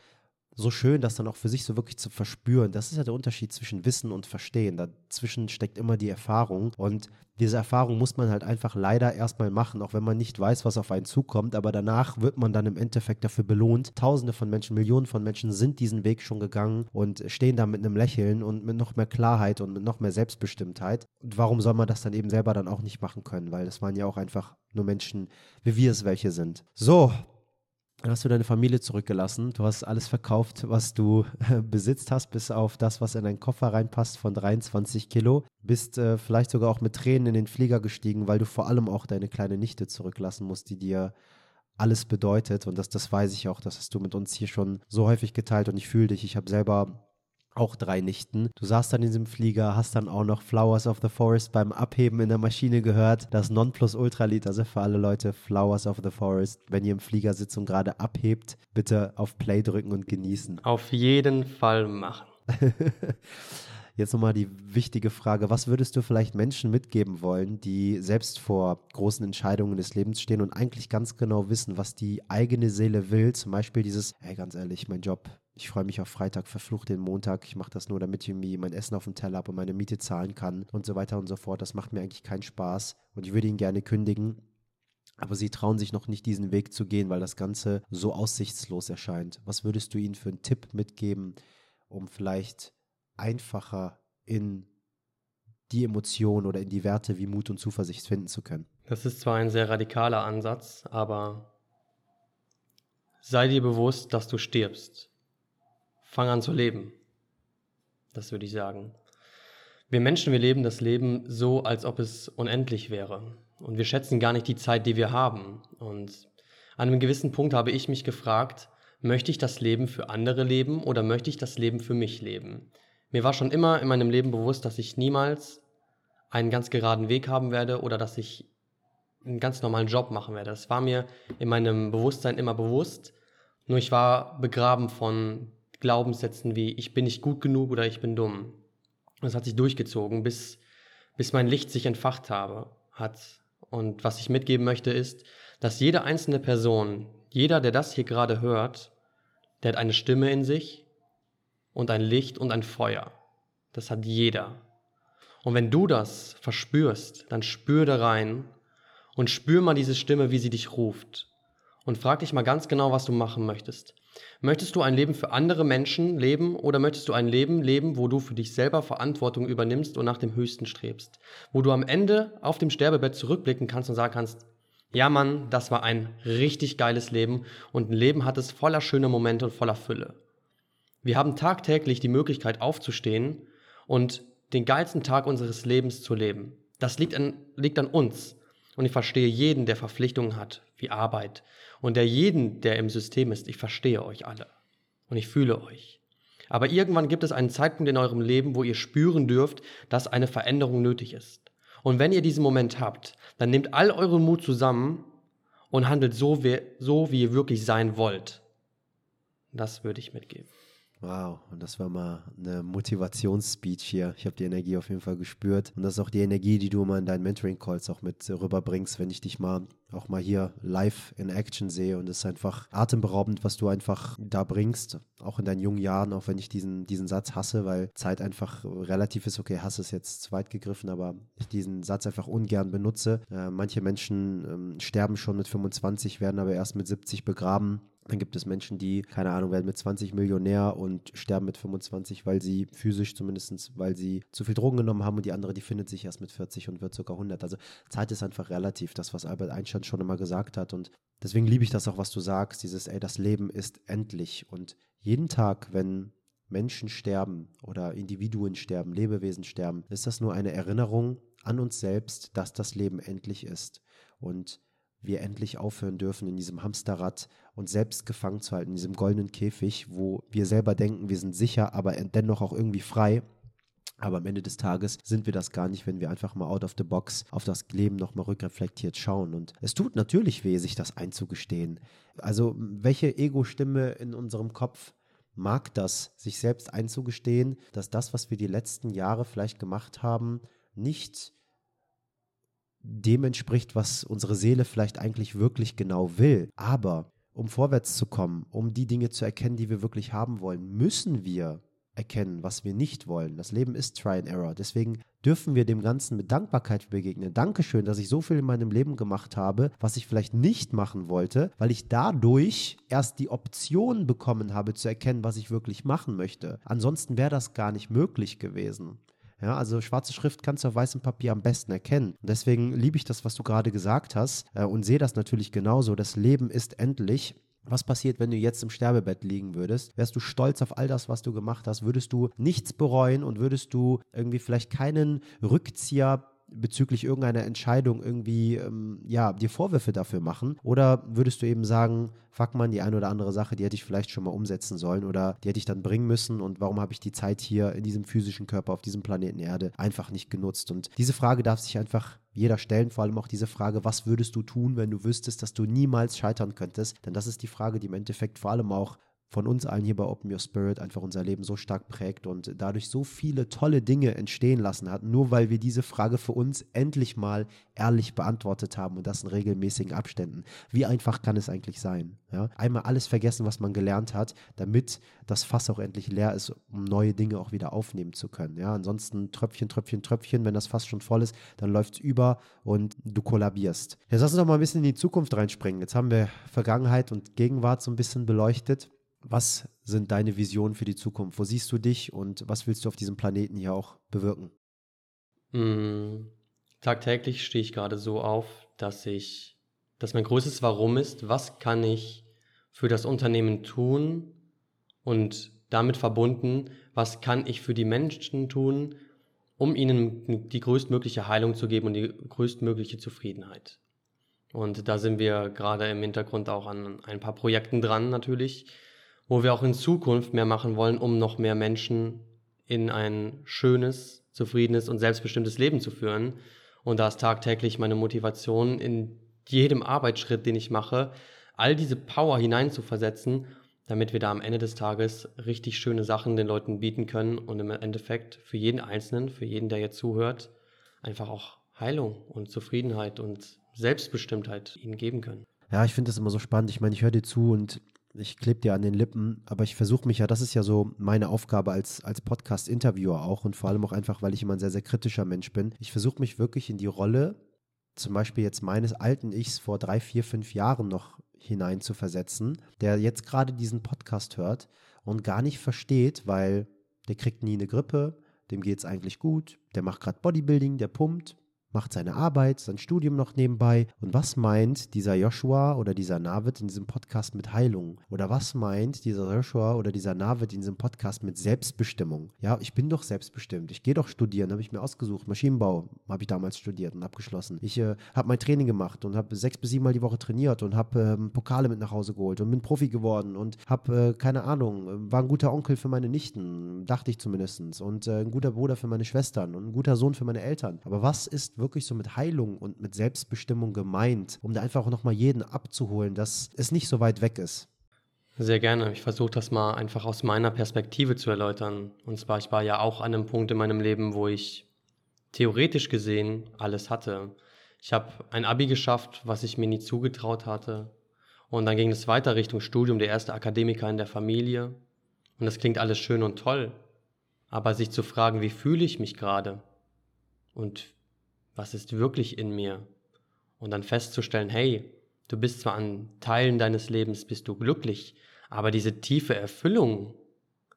so schön, das dann auch für sich so wirklich zu verspüren. Das ist ja der Unterschied zwischen Wissen und Verstehen. Dazwischen steckt immer die Erfahrung. Und diese Erfahrung muss man halt einfach leider erstmal machen, auch wenn man nicht weiß, was auf einen zukommt. Aber danach wird man dann im Endeffekt dafür belohnt. Tausende von Menschen, Millionen von Menschen sind diesen Weg schon gegangen und stehen da mit einem Lächeln und mit noch mehr Klarheit und mit noch mehr Selbstbestimmtheit. Und warum soll man das dann eben selber dann auch nicht machen können? Weil das waren ja auch einfach nur Menschen, wie wir es welche sind. So, hast du deine Familie zurückgelassen. Du hast alles verkauft, was du äh, besitzt hast, bis auf das, was in deinen Koffer reinpasst von 23 Kilo. Bist äh, vielleicht sogar auch mit Tränen in den Flieger gestiegen, weil du vor allem auch deine kleine Nichte zurücklassen musst, die dir alles bedeutet. Und das, das weiß ich auch. Das hast du mit uns hier schon so häufig geteilt und ich fühle dich. Ich habe selber auch drei Nichten. Du saßt dann in diesem Flieger, hast dann auch noch Flowers of the Forest beim Abheben in der Maschine gehört. Das Nonplusultra-Lied, also für alle Leute, Flowers of the Forest. Wenn ihr im Flieger sitzt und gerade abhebt, bitte auf Play drücken und genießen. Auf jeden Fall machen. [LAUGHS] Jetzt nochmal die wichtige Frage, was würdest du vielleicht Menschen mitgeben wollen, die selbst vor großen Entscheidungen des Lebens stehen und eigentlich ganz genau wissen, was die eigene Seele will? Zum Beispiel dieses, hey, ganz ehrlich, mein Job, ich freue mich auf Freitag, verflucht den Montag. Ich mache das nur, damit ich irgendwie mein Essen auf dem Teller habe und meine Miete zahlen kann und so weiter und so fort. Das macht mir eigentlich keinen Spaß und ich würde ihn gerne kündigen. Aber sie trauen sich noch nicht, diesen Weg zu gehen, weil das Ganze so aussichtslos erscheint. Was würdest du ihnen für einen Tipp mitgeben, um vielleicht einfacher in die Emotionen oder in die Werte wie Mut und Zuversicht finden zu können? Das ist zwar ein sehr radikaler Ansatz, aber sei dir bewusst, dass du stirbst. Fang an zu leben. Das würde ich sagen. Wir Menschen, wir leben das Leben so, als ob es unendlich wäre. Und wir schätzen gar nicht die Zeit, die wir haben. Und an einem gewissen Punkt habe ich mich gefragt, möchte ich das Leben für andere leben oder möchte ich das Leben für mich leben? Mir war schon immer in meinem Leben bewusst, dass ich niemals einen ganz geraden Weg haben werde oder dass ich einen ganz normalen Job machen werde. Das war mir in meinem Bewusstsein immer bewusst. Nur ich war begraben von Glaubenssätzen wie ich bin nicht gut genug oder ich bin dumm. Das hat sich durchgezogen, bis, bis mein Licht sich entfacht habe, hat. Und was ich mitgeben möchte ist, dass jede einzelne Person, jeder, der das hier gerade hört, der hat eine Stimme in sich und ein Licht und ein Feuer. Das hat jeder. Und wenn du das verspürst, dann spür da rein und spür mal diese Stimme, wie sie dich ruft. Und frag dich mal ganz genau, was du machen möchtest. Möchtest du ein Leben für andere Menschen leben oder möchtest du ein Leben leben, wo du für dich selber Verantwortung übernimmst und nach dem Höchsten strebst? Wo du am Ende auf dem Sterbebett zurückblicken kannst und sagen kannst, ja Mann, das war ein richtig geiles Leben und ein Leben hat es voller schöner Momente und voller Fülle. Wir haben tagtäglich die Möglichkeit aufzustehen und den geilsten Tag unseres Lebens zu leben. Das liegt an, liegt an uns. Und ich verstehe jeden, der Verpflichtungen hat, wie Arbeit. Und der jeden, der im System ist, ich verstehe euch alle. Und ich fühle euch. Aber irgendwann gibt es einen Zeitpunkt in eurem Leben, wo ihr spüren dürft, dass eine Veränderung nötig ist. Und wenn ihr diesen Moment habt, dann nehmt all euren Mut zusammen und handelt so, wie, so, wie ihr wirklich sein wollt. Das würde ich mitgeben. Wow, und das war mal eine Motivationsspeech hier. Ich habe die Energie auf jeden Fall gespürt. Und das ist auch die Energie, die du mal in deinen Mentoring-Calls auch mit rüberbringst, wenn ich dich mal auch mal hier live in Action sehe. Und es ist einfach atemberaubend, was du einfach da bringst. Auch in deinen jungen Jahren, auch wenn ich diesen, diesen Satz hasse, weil Zeit einfach relativ ist. Okay, Hass ist jetzt zu weit gegriffen, aber ich diesen Satz einfach ungern benutze. Äh, manche Menschen ähm, sterben schon mit 25, werden aber erst mit 70 begraben. Dann gibt es Menschen, die, keine Ahnung, werden mit 20 Millionär und sterben mit 25, weil sie physisch zumindest, weil sie zu viel Drogen genommen haben und die andere, die findet sich erst mit 40 und wird sogar 100. Also Zeit ist einfach relativ, das, was Albert Einstein schon immer gesagt hat. Und deswegen liebe ich das auch, was du sagst, dieses, ey, das Leben ist endlich. Und jeden Tag, wenn Menschen sterben oder Individuen sterben, Lebewesen sterben, ist das nur eine Erinnerung an uns selbst, dass das Leben endlich ist. Und wir endlich aufhören dürfen, in diesem Hamsterrad uns selbst gefangen zu halten, in diesem goldenen Käfig, wo wir selber denken, wir sind sicher, aber dennoch auch irgendwie frei. Aber am Ende des Tages sind wir das gar nicht, wenn wir einfach mal out of the box auf das Leben nochmal rückreflektiert schauen. Und es tut natürlich weh, sich das einzugestehen. Also, welche Ego-Stimme in unserem Kopf mag das, sich selbst einzugestehen, dass das, was wir die letzten Jahre vielleicht gemacht haben, nicht dem entspricht, was unsere Seele vielleicht eigentlich wirklich genau will. Aber um vorwärts zu kommen, um die Dinge zu erkennen, die wir wirklich haben wollen, müssen wir erkennen, was wir nicht wollen. Das Leben ist Try and Error. Deswegen dürfen wir dem Ganzen mit Dankbarkeit begegnen. Dankeschön, dass ich so viel in meinem Leben gemacht habe, was ich vielleicht nicht machen wollte, weil ich dadurch erst die Option bekommen habe zu erkennen, was ich wirklich machen möchte. Ansonsten wäre das gar nicht möglich gewesen. Ja, also schwarze Schrift kannst du auf weißem Papier am besten erkennen. Und deswegen liebe ich das, was du gerade gesagt hast äh, und sehe das natürlich genauso. Das Leben ist endlich. Was passiert, wenn du jetzt im Sterbebett liegen würdest? Wärst du stolz auf all das, was du gemacht hast? Würdest du nichts bereuen und würdest du irgendwie vielleicht keinen Rückzieher bezüglich irgendeiner Entscheidung irgendwie ähm, ja, dir Vorwürfe dafür machen? Oder würdest du eben sagen, fuck man, die eine oder andere Sache, die hätte ich vielleicht schon mal umsetzen sollen oder die hätte ich dann bringen müssen und warum habe ich die Zeit hier in diesem physischen Körper auf diesem Planeten Erde einfach nicht genutzt? Und diese Frage darf sich einfach jeder stellen, vor allem auch diese Frage, was würdest du tun, wenn du wüsstest, dass du niemals scheitern könntest? Denn das ist die Frage, die im Endeffekt vor allem auch von uns allen hier bei Open Your Spirit einfach unser Leben so stark prägt und dadurch so viele tolle Dinge entstehen lassen hat, nur weil wir diese Frage für uns endlich mal ehrlich beantwortet haben und das in regelmäßigen Abständen. Wie einfach kann es eigentlich sein? Ja? Einmal alles vergessen, was man gelernt hat, damit das Fass auch endlich leer ist, um neue Dinge auch wieder aufnehmen zu können. Ja? Ansonsten Tröpfchen, Tröpfchen, Tröpfchen, wenn das Fass schon voll ist, dann läuft es über und du kollabierst. Jetzt lass uns doch mal ein bisschen in die Zukunft reinspringen. Jetzt haben wir Vergangenheit und Gegenwart so ein bisschen beleuchtet. Was sind deine Visionen für die Zukunft? Wo siehst du dich und was willst du auf diesem Planeten hier auch bewirken? Mm, tagtäglich stehe ich gerade so auf, dass ich, dass mein größtes Warum ist, was kann ich für das Unternehmen tun und damit verbunden, was kann ich für die Menschen tun, um ihnen die größtmögliche Heilung zu geben und die größtmögliche Zufriedenheit. Und da sind wir gerade im Hintergrund auch an ein paar Projekten dran natürlich, wo wir auch in Zukunft mehr machen wollen, um noch mehr Menschen in ein schönes, zufriedenes und selbstbestimmtes Leben zu führen. Und da ist tagtäglich meine Motivation, in jedem Arbeitsschritt, den ich mache, all diese Power hineinzuversetzen, damit wir da am Ende des Tages richtig schöne Sachen den Leuten bieten können und im Endeffekt für jeden Einzelnen, für jeden, der jetzt zuhört, einfach auch Heilung und Zufriedenheit und Selbstbestimmtheit ihnen geben können. Ja, ich finde das immer so spannend. Ich meine, ich höre dir zu und ich klebe dir an den Lippen, aber ich versuche mich ja, das ist ja so meine Aufgabe als, als Podcast-Interviewer auch und vor allem auch einfach, weil ich immer ein sehr, sehr kritischer Mensch bin. Ich versuche mich wirklich in die Rolle, zum Beispiel jetzt meines alten Ichs vor drei, vier, fünf Jahren noch hinein zu versetzen, der jetzt gerade diesen Podcast hört und gar nicht versteht, weil der kriegt nie eine Grippe, dem geht es eigentlich gut, der macht gerade Bodybuilding, der pumpt, macht seine Arbeit, sein Studium noch nebenbei. Und was meint dieser Joshua oder dieser Navid in diesem Podcast mit Heilung? Oder was meint dieser Joshua oder dieser Navid in diesem Podcast mit Selbstbestimmung? Ja, ich bin doch selbstbestimmt. Ich gehe doch studieren, habe ich mir ausgesucht. Maschinenbau habe ich damals studiert und abgeschlossen. Ich äh, habe mein Training gemacht und habe sechs bis sieben Mal die Woche trainiert und habe ähm, Pokale mit nach Hause geholt und bin Profi geworden und habe, äh, keine Ahnung, war ein guter Onkel für meine Nichten, dachte ich zumindest. Und äh, ein guter Bruder für meine Schwestern und ein guter Sohn für meine Eltern. Aber was ist wirklich wirklich so mit Heilung und mit Selbstbestimmung gemeint, um da einfach auch nochmal jeden abzuholen, dass es nicht so weit weg ist? Sehr gerne. Ich versuche das mal einfach aus meiner Perspektive zu erläutern. Und zwar, ich war ja auch an einem Punkt in meinem Leben, wo ich theoretisch gesehen alles hatte. Ich habe ein Abi geschafft, was ich mir nie zugetraut hatte. Und dann ging es weiter Richtung Studium, der erste Akademiker in der Familie. Und das klingt alles schön und toll. Aber sich zu fragen, wie fühle ich mich gerade? Und was ist wirklich in mir? Und dann festzustellen, hey, du bist zwar an Teilen deines Lebens bist du glücklich, aber diese tiefe Erfüllung,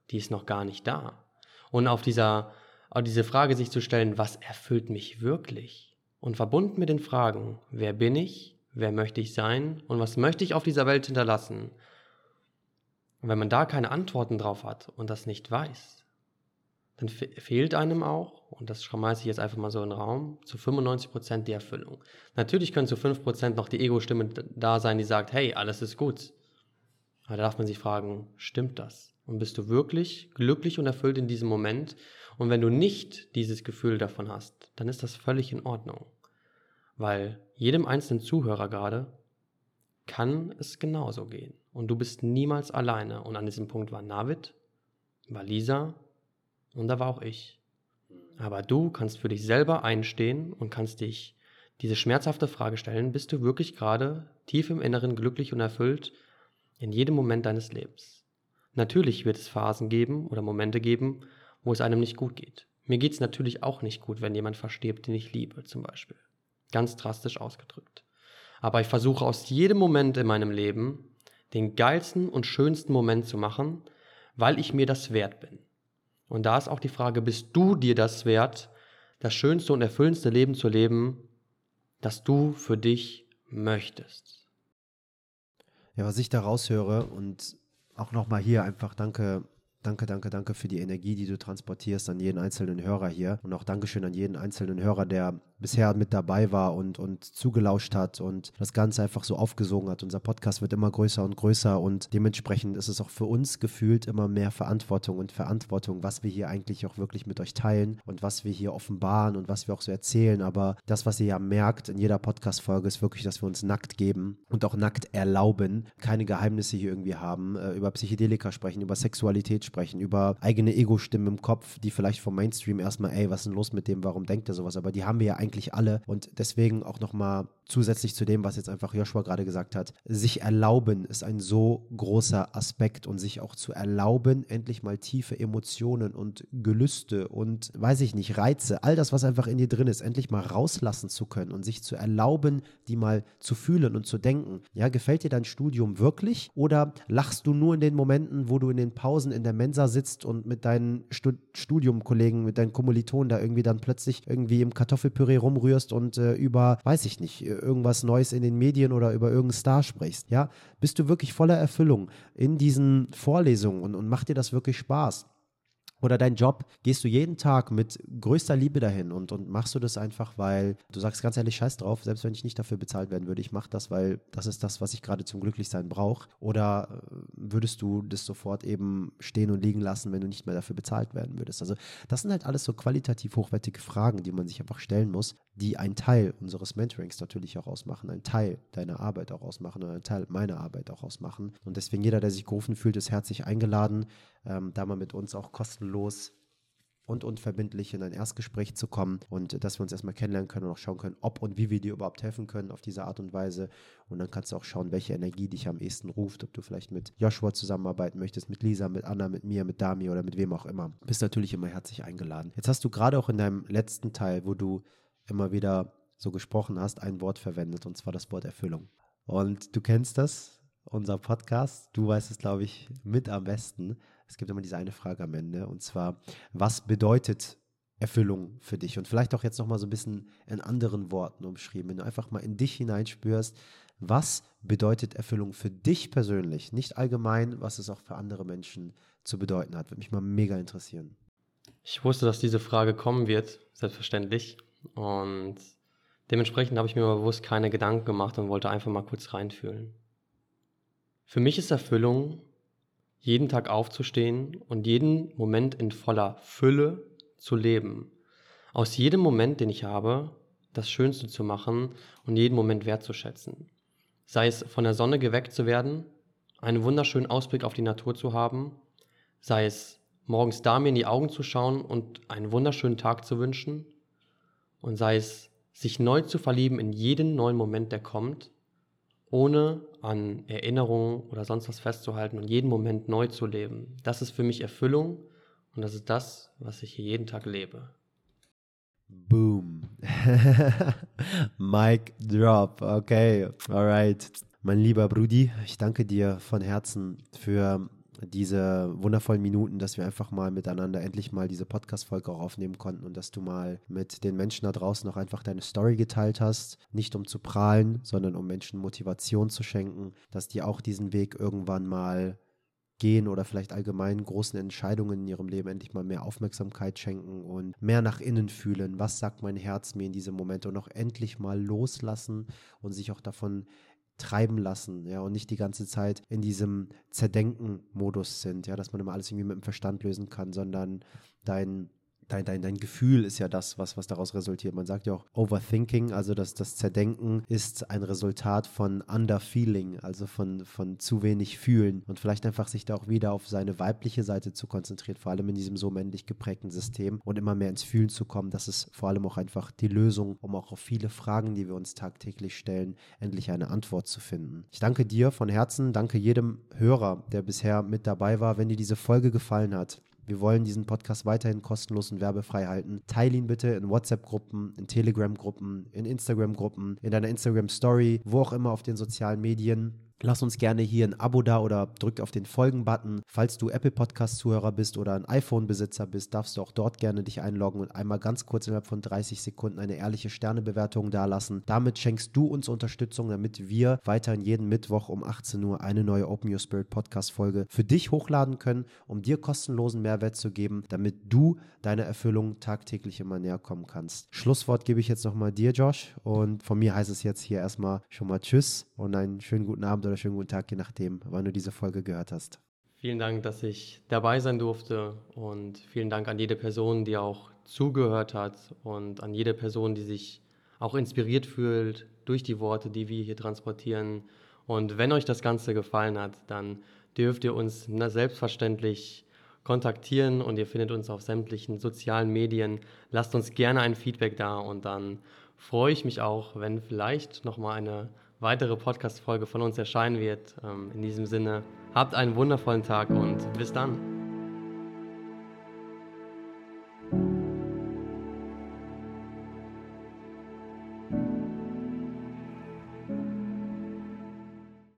die ist noch gar nicht da. Und auf dieser, auf diese Frage sich zu stellen, was erfüllt mich wirklich? Und verbunden mit den Fragen, wer bin ich, wer möchte ich sein und was möchte ich auf dieser Welt hinterlassen? Und wenn man da keine Antworten drauf hat und das nicht weiß, dann fehlt einem auch, und das schmeiße ich jetzt einfach mal so in den Raum, zu 95% die Erfüllung. Natürlich können zu 5% noch die Ego-Stimme da sein, die sagt, hey, alles ist gut. Aber da darf man sich fragen, stimmt das? Und bist du wirklich glücklich und erfüllt in diesem Moment? Und wenn du nicht dieses Gefühl davon hast, dann ist das völlig in Ordnung. Weil jedem einzelnen Zuhörer gerade kann es genauso gehen. Und du bist niemals alleine. Und an diesem Punkt war Navid, war Lisa, und da war auch ich. Aber du kannst für dich selber einstehen und kannst dich diese schmerzhafte Frage stellen, bist du wirklich gerade tief im Inneren glücklich und erfüllt In jedem Moment deines Lebens. Natürlich wird es Phasen geben oder Momente geben, wo es einem nicht gut geht. Mir geht es natürlich auch nicht gut, wenn jemand verstirbt, den ich liebe, zum Beispiel. Ganz drastisch ausgedrückt. Aber ich versuche aus jedem Moment in meinem Leben den geilsten und schönsten Moment zu machen, weil ich mir das wert bin. Und da ist auch die Frage, bist du dir das wert, das schönste und erfüllendste Leben zu leben, das du für dich möchtest? Ja, was ich da raushöre und auch nochmal hier einfach danke Danke, danke, danke für die Energie, die du transportierst an jeden einzelnen Hörer hier. Und auch Dankeschön an jeden einzelnen Hörer, der bisher mit dabei war und, und zugelauscht hat und das Ganze einfach so aufgesogen hat. Unser Podcast wird immer größer und größer und dementsprechend ist es auch für uns gefühlt immer mehr Verantwortung und Verantwortung, was wir hier eigentlich auch wirklich mit euch teilen und was wir hier offenbaren und was wir auch so erzählen. Aber das, was ihr ja merkt in jeder Podcast-Folge, ist wirklich, dass wir uns nackt geben und auch nackt erlauben, keine Geheimnisse hier irgendwie haben, äh, über Psychedelika sprechen, über Sexualität sprechen sprechen, über eigene Ego-Stimmen im Kopf, die vielleicht vom Mainstream erstmal, ey, was ist denn los mit dem, warum denkt er sowas? Aber die haben wir ja eigentlich alle und deswegen auch nochmal zusätzlich zu dem, was jetzt einfach Joshua gerade gesagt hat, sich erlauben ist ein so großer Aspekt und sich auch zu erlauben, endlich mal tiefe Emotionen und Gelüste und weiß ich nicht, Reize, all das, was einfach in dir drin ist, endlich mal rauslassen zu können und sich zu erlauben, die mal zu fühlen und zu denken. Ja, gefällt dir dein Studium wirklich oder lachst du nur in den Momenten, wo du in den Pausen in der Mensa sitzt und mit deinen Stud Studiumkollegen, mit deinen Kommilitonen da irgendwie dann plötzlich irgendwie im Kartoffelpüree rumrührst und äh, über, weiß ich nicht, irgendwas Neues in den Medien oder über irgendeinen Star sprichst. Ja, bist du wirklich voller Erfüllung in diesen Vorlesungen und, und macht dir das wirklich Spaß? Oder dein Job, gehst du jeden Tag mit größter Liebe dahin und, und machst du das einfach, weil du sagst ganz ehrlich, scheiß drauf, selbst wenn ich nicht dafür bezahlt werden würde, ich mache das, weil das ist das, was ich gerade zum Glücklichsein brauche. Oder äh, würdest du das sofort eben stehen und liegen lassen, wenn du nicht mehr dafür bezahlt werden würdest? Also das sind halt alles so qualitativ hochwertige Fragen, die man sich einfach stellen muss, die einen Teil unseres Mentorings natürlich auch ausmachen, einen Teil deiner Arbeit auch ausmachen und einen Teil meiner Arbeit auch ausmachen. Und deswegen jeder, der sich gerufen fühlt, ist herzlich eingeladen, ähm, da mal mit uns auch kostenlos und unverbindlich in ein Erstgespräch zu kommen und dass wir uns erstmal kennenlernen können und auch schauen können, ob und wie wir dir überhaupt helfen können auf diese Art und Weise. Und dann kannst du auch schauen, welche Energie dich am ehesten ruft, ob du vielleicht mit Joshua zusammenarbeiten möchtest, mit Lisa, mit Anna, mit mir, mit Dami oder mit wem auch immer. Bist natürlich immer herzlich eingeladen. Jetzt hast du gerade auch in deinem letzten Teil, wo du immer wieder so gesprochen hast, ein Wort verwendet und zwar das Wort Erfüllung. Und du kennst das, unser Podcast. Du weißt es, glaube ich, mit am besten. Es gibt immer diese eine Frage am Ende und zwar, was bedeutet Erfüllung für dich? Und vielleicht auch jetzt nochmal so ein bisschen in anderen Worten umschrieben, wenn du einfach mal in dich hineinspürst, was bedeutet Erfüllung für dich persönlich? Nicht allgemein, was es auch für andere Menschen zu bedeuten hat. Würde mich mal mega interessieren. Ich wusste, dass diese Frage kommen wird, selbstverständlich. Und dementsprechend habe ich mir mal bewusst keine Gedanken gemacht und wollte einfach mal kurz reinfühlen. Für mich ist Erfüllung jeden Tag aufzustehen und jeden Moment in voller Fülle zu leben. Aus jedem Moment, den ich habe, das Schönste zu machen und jeden Moment wertzuschätzen. Sei es von der Sonne geweckt zu werden, einen wunderschönen Ausblick auf die Natur zu haben, sei es morgens da mir in die Augen zu schauen und einen wunderschönen Tag zu wünschen, und sei es sich neu zu verlieben in jeden neuen Moment, der kommt, ohne an Erinnerungen oder sonst was festzuhalten und jeden Moment neu zu leben. Das ist für mich Erfüllung und das ist das, was ich hier jeden Tag lebe. Boom. [LAUGHS] Mic drop. Okay, alright. Mein lieber Brudi, ich danke dir von Herzen für diese wundervollen Minuten, dass wir einfach mal miteinander endlich mal diese Podcast-Folge auch aufnehmen konnten und dass du mal mit den Menschen da draußen auch einfach deine Story geteilt hast. Nicht um zu prahlen, sondern um Menschen Motivation zu schenken, dass die auch diesen Weg irgendwann mal gehen oder vielleicht allgemein großen Entscheidungen in ihrem Leben endlich mal mehr Aufmerksamkeit schenken und mehr nach innen fühlen. Was sagt mein Herz mir in diesem Moment und auch endlich mal loslassen und sich auch davon treiben lassen, ja, und nicht die ganze Zeit in diesem Zerdenken-Modus sind, ja, dass man immer alles irgendwie mit dem Verstand lösen kann, sondern dein dein, dein, dein Gefühl ist ja das, was, was daraus resultiert. Man sagt ja auch Overthinking, also das, das Zerdenken ist ein Resultat von Underfeeling, also von, von zu wenig Fühlen und vielleicht einfach sich da auch wieder auf seine weibliche Seite zu konzentrieren, vor allem in diesem so männlich geprägten System und immer mehr ins Fühlen zu kommen. Das ist vor allem auch einfach die Lösung, um auch auf viele Fragen, die wir uns tagtäglich stellen, endlich eine Antwort zu finden. Ich danke dir von Herzen, danke jedem Hörer, der bisher mit dabei war. Wenn dir diese Folge gefallen hat, wir wollen diesen Podcast weiterhin kostenlos und werbefrei halten. Teile ihn bitte in WhatsApp-Gruppen, in Telegram-Gruppen, in Instagram-Gruppen, in deiner Instagram-Story, wo auch immer auf den sozialen Medien. Lass uns gerne hier ein Abo da oder drück auf den Folgen-Button. Falls du Apple Podcast-Zuhörer bist oder ein iPhone-Besitzer bist, darfst du auch dort gerne dich einloggen und einmal ganz kurz innerhalb von 30 Sekunden eine ehrliche Sternebewertung dalassen. Damit schenkst du uns Unterstützung, damit wir weiterhin jeden Mittwoch um 18 Uhr eine neue Open Your Spirit Podcast-Folge für dich hochladen können, um dir kostenlosen Mehrwert zu geben, damit du deiner Erfüllung tagtäglich immer näher kommen kannst. Schlusswort gebe ich jetzt nochmal dir, Josh. Und von mir heißt es jetzt hier erstmal schon mal Tschüss und einen schönen guten Abend oder schönen guten Tag, je nachdem, wann du diese Folge gehört hast. Vielen Dank, dass ich dabei sein durfte und vielen Dank an jede Person, die auch zugehört hat und an jede Person, die sich auch inspiriert fühlt durch die Worte, die wir hier transportieren. Und wenn euch das Ganze gefallen hat, dann dürft ihr uns selbstverständlich kontaktieren und ihr findet uns auf sämtlichen sozialen Medien. Lasst uns gerne ein Feedback da und dann freue ich mich auch, wenn vielleicht nochmal eine weitere Podcast-Folge von uns erscheinen wird. Ähm, in diesem Sinne, habt einen wundervollen Tag und bis dann.